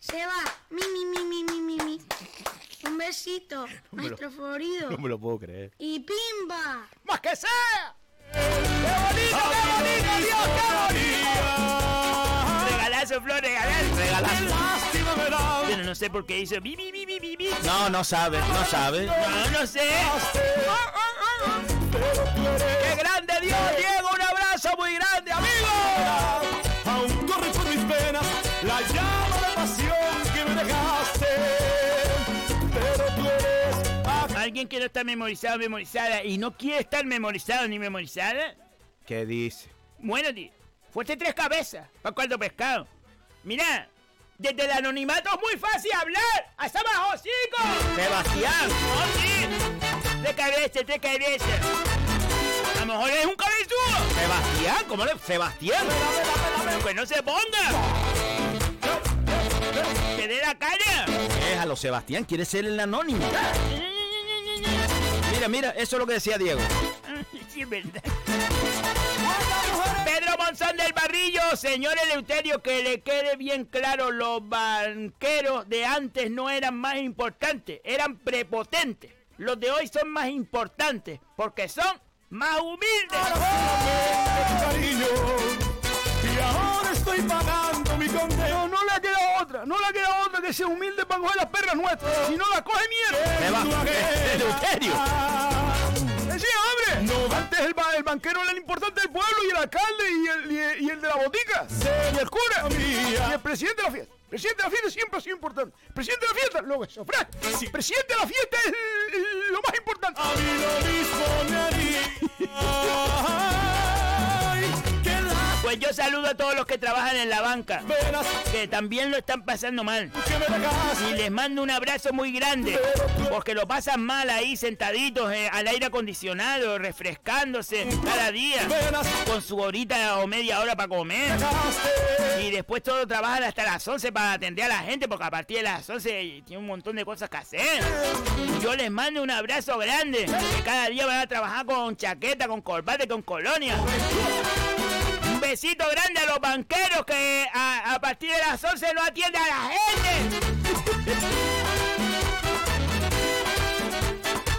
Seba, mi, mi, mi, mi, mi, mi, mi. Un besito, me lo- nuestro favorito. No me lo puedo creer. Y pimba. ¡Más que sea! ¡Qué bonito, qué bonito, Dios, qué bonito! Regalazo, Flor, regalazo. Regalazo. Bueno, no sé por qué hizo bi, bi, bi, bi, bi, bi. No, no sabe, no sabe. No, no sé. ¡Qué grande Dios, Diego! ¡Un abrazo muy grande, amigo! Aún corre por mis venas la llama de pasión que me dejaste. Pero tú eres Alguien que no está memorizado, memorizada y no quiere estar memorizado ni memorizada. ¿Qué dice? Bueno, tío, fuerte tres cabezas para cuarto pescado. Mira, desde el anonimato es muy fácil hablar. ¡Hasta abajo, chicos! Sebastián. ¡Oh, sí! Tres cabezas, tres cabezas. A lo mejor es un cabezudo. Sebastián, ¿cómo le...? Sebastián. Pues no se ponga. Que dé la cara. Déjalo, Sebastián, quiere ser el anónimo. Mira, mira, eso es lo que decía Diego. Sí, es verdad. Monzón del Barrillo, señor Eleuterio, que le quede bien claro, los banqueros de antes no eran más importantes, eran prepotentes. Los de hoy son más importantes porque son más humildes. cariño. Y ahora estoy pagando mi condena. No, le ha quedado otra, no le ha quedado otra que sea humilde para coger las perras nuestras. Si no la coge mierda. Seba- Eleuterio. Antes el, ba- el banquero era el importante del pueblo y el alcalde y el, y el- y el de la botica. Y el cura. Y el presidente de la fiesta. Presidente de la fiesta siempre ha sido importante. Presidente de la fiesta, lo que se ofrece. Presidente de la fiesta es lo más importante. A mí lo mismo Pues yo saludo a todos los que trabajan en la banca, que también lo están pasando mal. Y les mando un abrazo muy grande, porque lo pasan mal ahí sentaditos eh, al aire acondicionado, refrescándose cada día, con su horita o media hora para comer. Y después todos trabajan hasta las 11 para atender a la gente, porque a partir de las 11 tiene un montón de cosas que hacer. Yo les mando un abrazo grande, que cada día van a trabajar con chaqueta, con corbata y con colonia. Un besito grande a los banqueros que a, a partir de las 11 no atienden a la gente.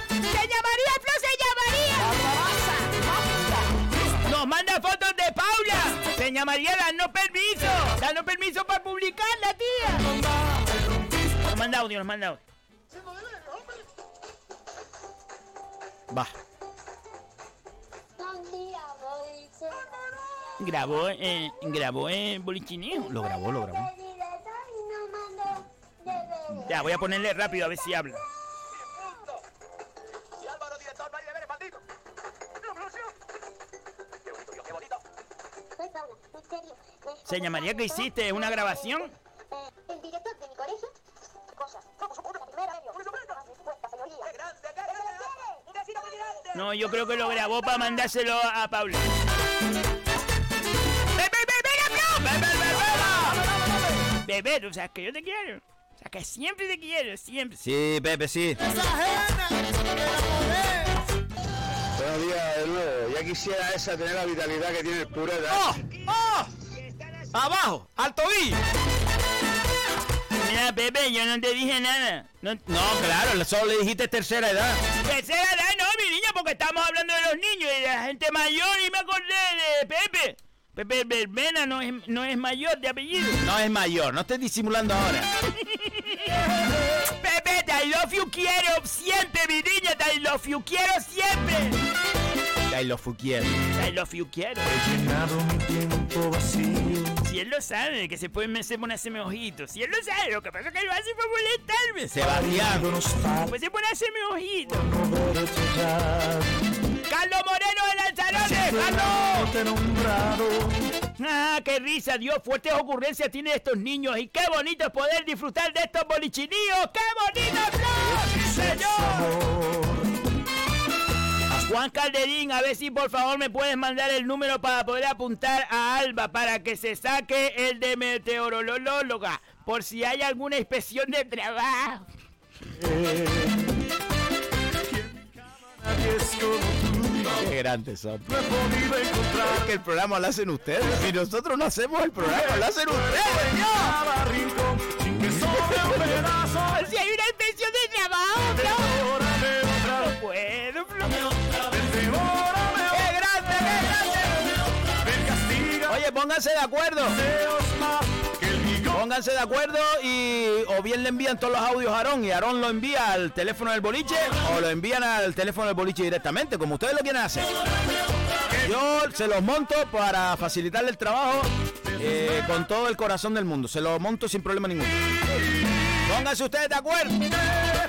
¡Se llamaría, Flo, se llamaría! Nos manda fotos de Paula. Se llamaría dando permiso. Dando permiso para publicarla, tía. Nos manda audio, nos manda audio. Va. Grabó, eh, grabó en bolichineo. Lo grabó, lo grabó. Ya, voy a ponerle rápido a ver si habla. Se llamaría que hiciste una grabación. El. No, yo creo que lo grabó para mandárselo a Paula. ¡Bebé, bebé! O sea, que yo te quiero. O sea, que siempre te quiero, siempre. Sí, Pepe, sí. Buenos días de nuevo. Ya quisiera esa tener la vitalidad que tiene el pureta. ¡Oh! ¡Oh! ¡Abajo! ¡Al tobillo! Mira, Pepe, yo no te dije nada. No, No, claro, solo le dijiste tercera edad. tercera edad, no, mi niña, porque estamos hablando de los niños y de la gente mayor y me acordé de Pepe. Pepe Verbena no es, no es mayor de apellido. No es mayor, no estés disimulando ahora. Pepe, te I love you quiero siempre, mi niña, te I love you quiero siempre. Ay, lo fuquiero. I love you quiero. llenado mi tiempo vacío. Si él lo sabe, que se puede se pone a hacerme ojitos. Si él lo sabe, lo que pasa es que lo hace para molestarme. Sebastián. Pues se pone a hacerme ojitos. Ya. ¡Carlos Moreno de Lanzarote! ¡Carlos! ¡Ah, qué risa! Dios, fuertes ocurrencias tienen estos niños y qué bonito es poder disfrutar de estos bolichiníos. ¡Qué bonito, Flor! ¡Señor! Juan Calderín, a ver si por favor me puedes mandar el número para poder apuntar a Alba para que se saque el de meteorolóloga por si hay alguna inspección de trabajo. Nadie es como tú. Qué grandes son. Es que el programa lo hacen ustedes. Y nosotros no hacemos el programa, lo hacen ustedes. Si hay una inspección de trabajo, Flo. No puedo, Flo. ¡Qué grande, qué grande! Oye, pónganse de acuerdo. Pónganse de acuerdo y o bien le envían todos los audios a Aarón y Aarón lo envía al teléfono del boliche o lo envían al teléfono del boliche directamente, como ustedes lo quieren hacer. Yo se los monto para facilitarle el trabajo eh, con todo el corazón del mundo. Se los monto sin problema ninguno. Pónganse ustedes de acuerdo.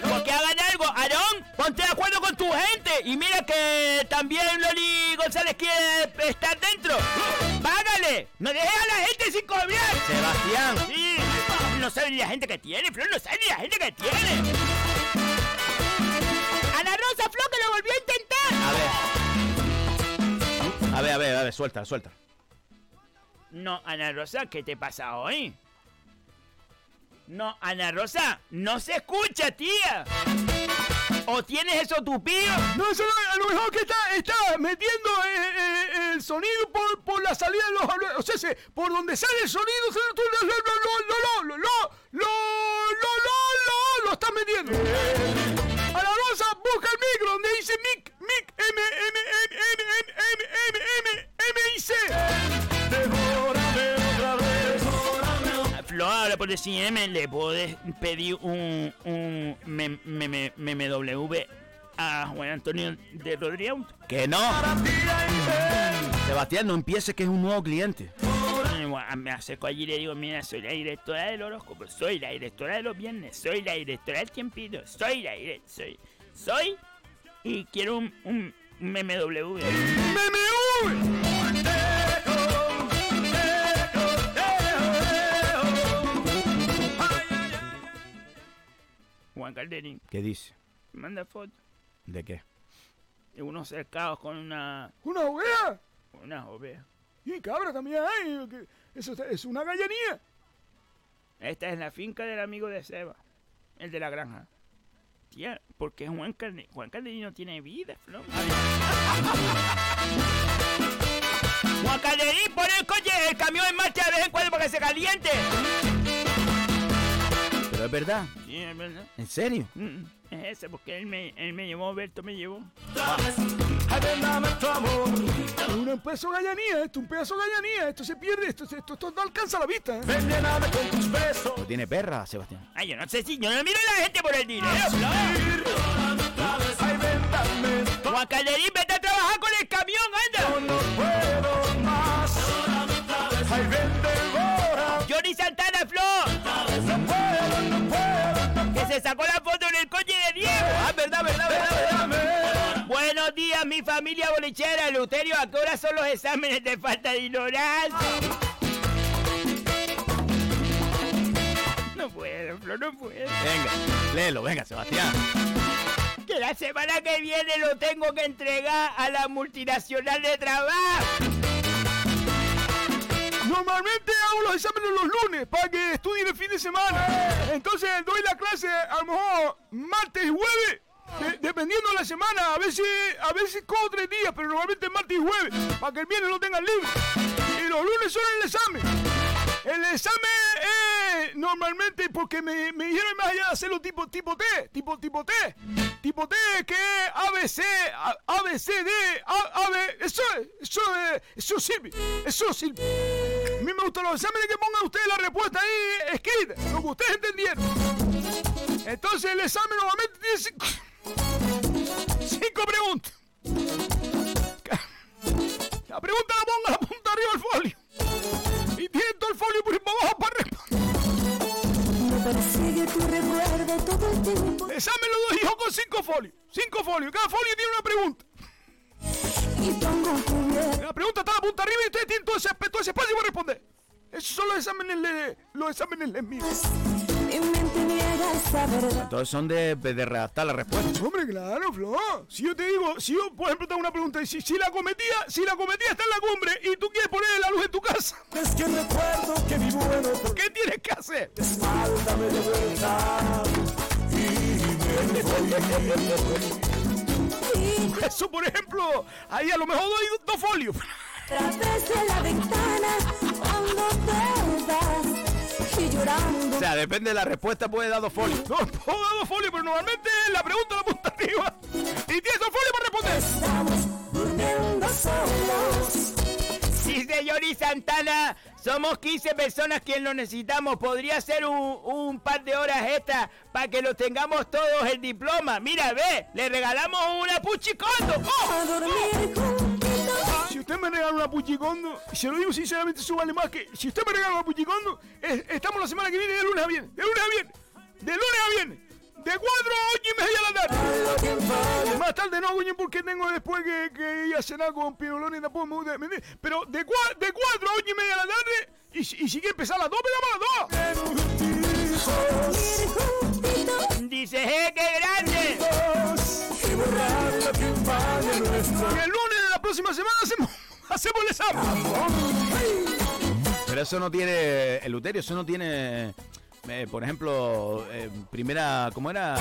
Porque hagan algo, Aarón, ponte de acuerdo con tu gente. Y mira que también Loli González quiere estar dentro. ¡Págale! ¡No dejes a la gente sin cobrar! Sebastián. Sí. No sabe ni la gente que tiene, Flor, no sabe ni la gente que tiene. Ana Rosa Flo que lo volvió a intentar. A ver, a ver, a ver, suelta, suelta. No, Ana Rosa, ¿qué te pasa hoy? No, Ana Rosa, no se escucha, tía. ¿O tienes eso tupido? No, eso no, a lo mejor que está, está metiendo eh, eh, el sonido por, por la salida de los O sea, se- por donde sale el sonido, lo, lo, lo, lo, lo, lo, lo, lo, estás metiendo. A la rosa, busca el micro donde dice mic, mic, M, M, M, M, M, M, M, M, M, I, C. Flo, ahora por decir M, le puedes pedir un, un MMW a Juan Antonio de Rodríguez. Que no. Sebastián, no empieces que es un nuevo cliente. Eh, Me acerco allí y le digo, mira, soy la directora del horóscopo, soy la directora de los viernes, soy la directora del tiempito, soy la directora, soy, soy, y quiero un, un MMW. Juan Calderín, ¿Qué dice? manda foto ¿De qué? de unos cercados con una, ¿Una oveja? unas ovejas. Y cabra también hay. Eso es una gallinía. Esta es la finca del amigo de Seba, el de la granja. Tía, porque Juan, Calde Juan Calderín no tiene vida, Flo. Juan Calderín, pon el coche, el camión en marcha de vez en cuando para que se caliente. Pero es verdad. Sí, es verdad. ¿En serio? Mm, Es ese, porque él me, él me llevó, Berto me llevó. Un pedazo de gallinía, esto, un pedazo de gallinía. Esto se pierde, esto, esto, esto no alcanza la vista. ¿eh? ¿No tiene perra, Sebastián? Ay, yo no sé si, yo no miro a la gente por el dinero. Juan Calderín, Mi familia bolichera. Luterio, ¿a qué hora son los exámenes de falta de ignorancia? No puedo, Flo, no puedo. Venga, léelo, venga, Sebastián. Que la semana que viene lo tengo que entregar a la multinacional de trabajo. Normalmente hago los exámenes los lunes para que estudien el fin de semana. Entonces doy la clase a lo mejor martes y jueves. De- dependiendo de la semana, a veces, a veces cojo tres días, pero normalmente martes y jueves, para que el viernes lo tengan libre. Y los lunes son el examen. El examen es normalmente porque me, me dijeron más allá de hacerlo tipo, tipo T, tipo, tipo T. Tipo T que es ABC, A, A, B, C, D, A, A, B. Eso, eso, eh, eso sirve. Eso sirve. A mí me gustan los exámenes que pongan ustedes la respuesta ahí escrita, lo que ustedes entendieron. Entonces el examen normalmente tiene cinco, preguntas. La pregunta la ponga la punta arriba del folio. Y tiene todo el folio por abajo para arriba. Me persigue tu recuerdo todo el tiempo. El examen lo dijo con cinco folios. Cinco folios. Cada folio tiene una pregunta. Pongo. La pregunta está a la punta arriba y ustedes tienen todo ese, todo ese espacio para responder. Esos son los exámenes los exámenes míos. Esa verdad. Entonces son de, de redactar la respuesta. Hombre, claro, Flo. Si yo te digo, si yo, por ejemplo, te hago una pregunta y si, si la cometía, si la cometía está en la cumbre y tú quieres poner la luz en tu casa. Es que recuerdo que mi bueno por ¿Qué tienes que hacer? espalda me dio vuelta y me fui. Y Eso, por ejemplo, ahí a lo mejor doy dos folios. Través de la ventana cuando te llorando. O sea, depende de la respuesta, puede dar dos folios. No, puedo dar dos folios, pero normalmente la pregunta la punta arriba. Y tienes dos folios para responder. Estamos durmiendo solos. Sí, señor y Santana, somos 15 personas quien lo necesitamos. Podría ser un, un par de horas extra para que lo tengamos todos el diploma. Mira, ve, le regalamos una puchicondo. ¡Oh! A dormir juntitos. Si usted me regala una puchicondo, y se lo digo sinceramente, eso vale más que. Si usted me regala una puchicondo, es- estamos la semana que viene de lunes a viernes. De lunes a viernes. De lunes a viernes. De 4 a 8 y media de la tarde. Más tarde no, coño, porque tengo después que, que ir a cenar con Pirolón y tampoco me gusta. Pero de 4 de cuatro a 8 y media de la tarde, y, si- y si quiere empezar a las 2, me damos a las 2. Dormir juntitos. Dice, ¡eh, qué grande! Y el lunes la próxima semana hacemos, hacemos el examen. Pero eso no tiene, el Luterio, eso no tiene, eh, por ejemplo, eh, primera, ¿cómo era?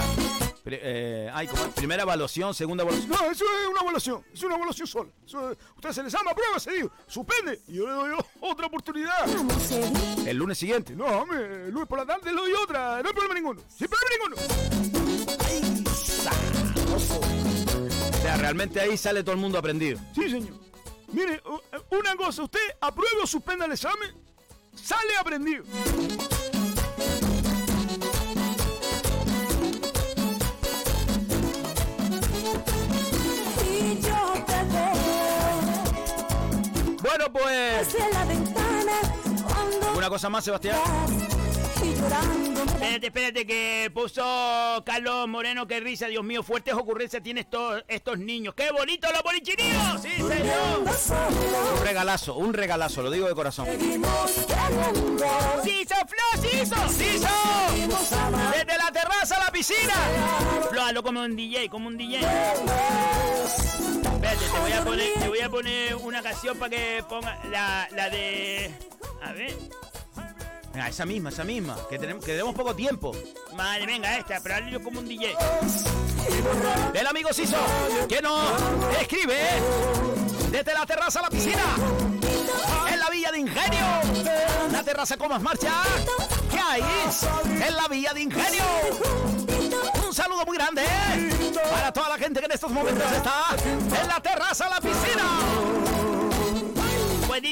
Eh, ay, ¿cómo es? Primera evaluación, segunda evaluación. No, eso es una evaluación. Es una evaluación sola. Eso usted se le llama prueba, se digo, suspende. Y yo le doy otra oportunidad. El lunes siguiente. No, hombre, el lunes por la tarde le doy otra. No hay problema ninguno. Sin problema ninguno. Sea, realmente ahí sale todo el mundo aprendido. Sí, señor. Mire, u- una cosa, usted apruebe o suspenda el examen, sale aprendido. Y yo te veo Bueno, pues, desde la ventana cuando una cosa más, Sebastián. Espérate, espérate, que puso Carlos Moreno, qué risa, Dios mío, fuertes ocurrencias tienen estos, esestos niños. ¡Qué bonito los bolichiníos! ¡Sí, señor! Un regalazo, un regalazo, lo digo de corazón. ¡Siso, Flo, Siso! ¡Siso! ¡Desde la terraza a la piscina! Flo, hazlo como un DJ, como un DJ. Espérate, te voy a poner, te voy a poner una canción para que ponga la, la de... A ver... Venga, esa misma, esa misma, que tenemos, que tenemos poco tiempo. Vale, venga, esta, pero hazlo como un DJ. El amigo Siso, que nos escribe ¿eh? desde la terraza a la piscina, en la Villa de Ingenio. La terraza con más marcha que hay en la Villa de Ingenio. Un saludo muy grande ¿eh? para toda la gente que en estos momentos está en la terraza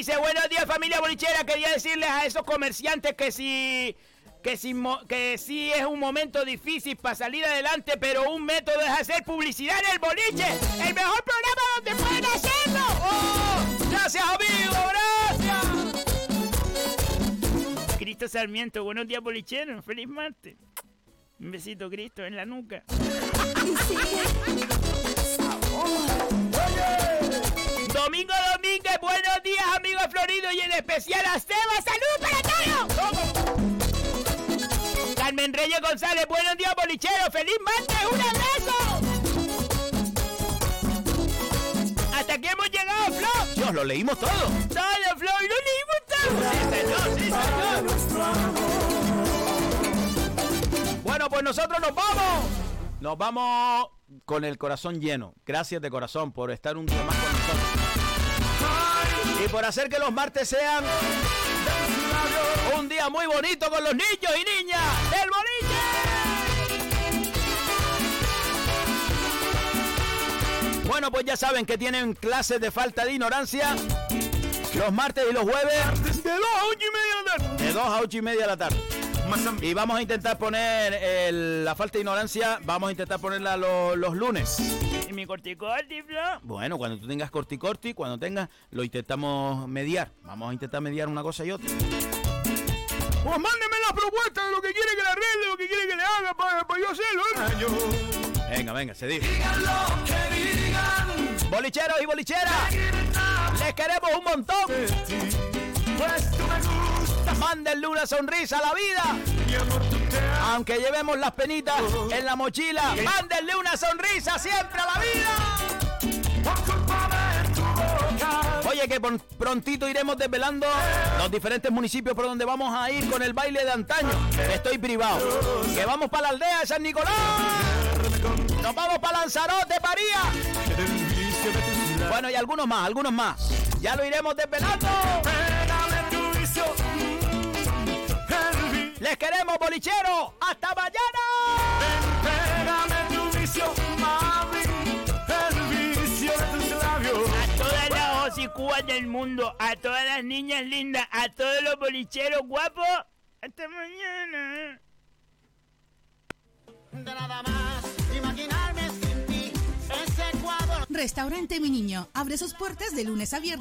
dice, buenos días familia bolichera, quería decirles a esos comerciantes que si... Que si, que sí es un momento difícil para salir adelante, pero un método es hacer publicidad en el boliche. El mejor programa donde pueden hacerlo. ¡Oh! Gracias, amigo, gracias. Cristo Sarmiento, buenos días bolicheros, feliz martes. Un besito, Cristo, en la nuca. Domingo Domínguez, buenos amigos Florido y en especial a Seba. ¡Salud para todos! Carmen Reyes González, buenos días, bolichero. ¡Feliz martes! ¡Un abrazo! Hasta aquí hemos llegado, Flo. Dios, lo leímos todo. Todo, Flo, lo leímos todo. Sí, señor, sí, señor. Bueno, pues nosotros nos vamos. Nos vamos con el corazón lleno. Gracias de corazón por estar un día más con nosotros. Y por hacer que los martes sean un día muy bonito con los niños y niñas del boliche. Bueno, pues ya saben que tienen clases de falta de ignorancia los martes y los jueves De 2 a 8 y media de la tarde. de 2 a 8 y media de la tarde. Y vamos a intentar poner el- la falta de ignorancia, vamos a intentar ponerla lo- los lunes. Y mi corticorti, Flo. Bueno, cuando tú tengas corti corti, cuando tengas, lo intentamos mediar. Vamos a intentar mediar una cosa y otra. Pues mándeme la propuesta de lo que quiere que le arregle, lo que quiere que le haga para yo hacerlo. ¿eh? Venga, venga, se dice. Bolicheros y bolicheras, les queremos un montón. Mándenle una sonrisa a la vida. Aunque llevemos las penitas en la mochila, mándenle una sonrisa siempre a la vida. Oye, que prontito iremos desvelando los diferentes municipios por donde vamos a ir con el baile de antaño. Estoy privado. Que vamos para la aldea de San Nicolás. Nos vamos para Lanzarote, María. Bueno, y algunos más, algunos más. Ya lo iremos desvelando. Les queremos, bolichero. ¡Hasta mañana! tu vicio, mami, el vicio de tus labios. A todas las hocicúas del mundo, a todas las niñas lindas, a todos los bolicheros guapos. Hasta mañana. De nada más imaginarme sin ti, ese cuadro. Restaurante Mi Niño abre sus puertas de lunes a viernes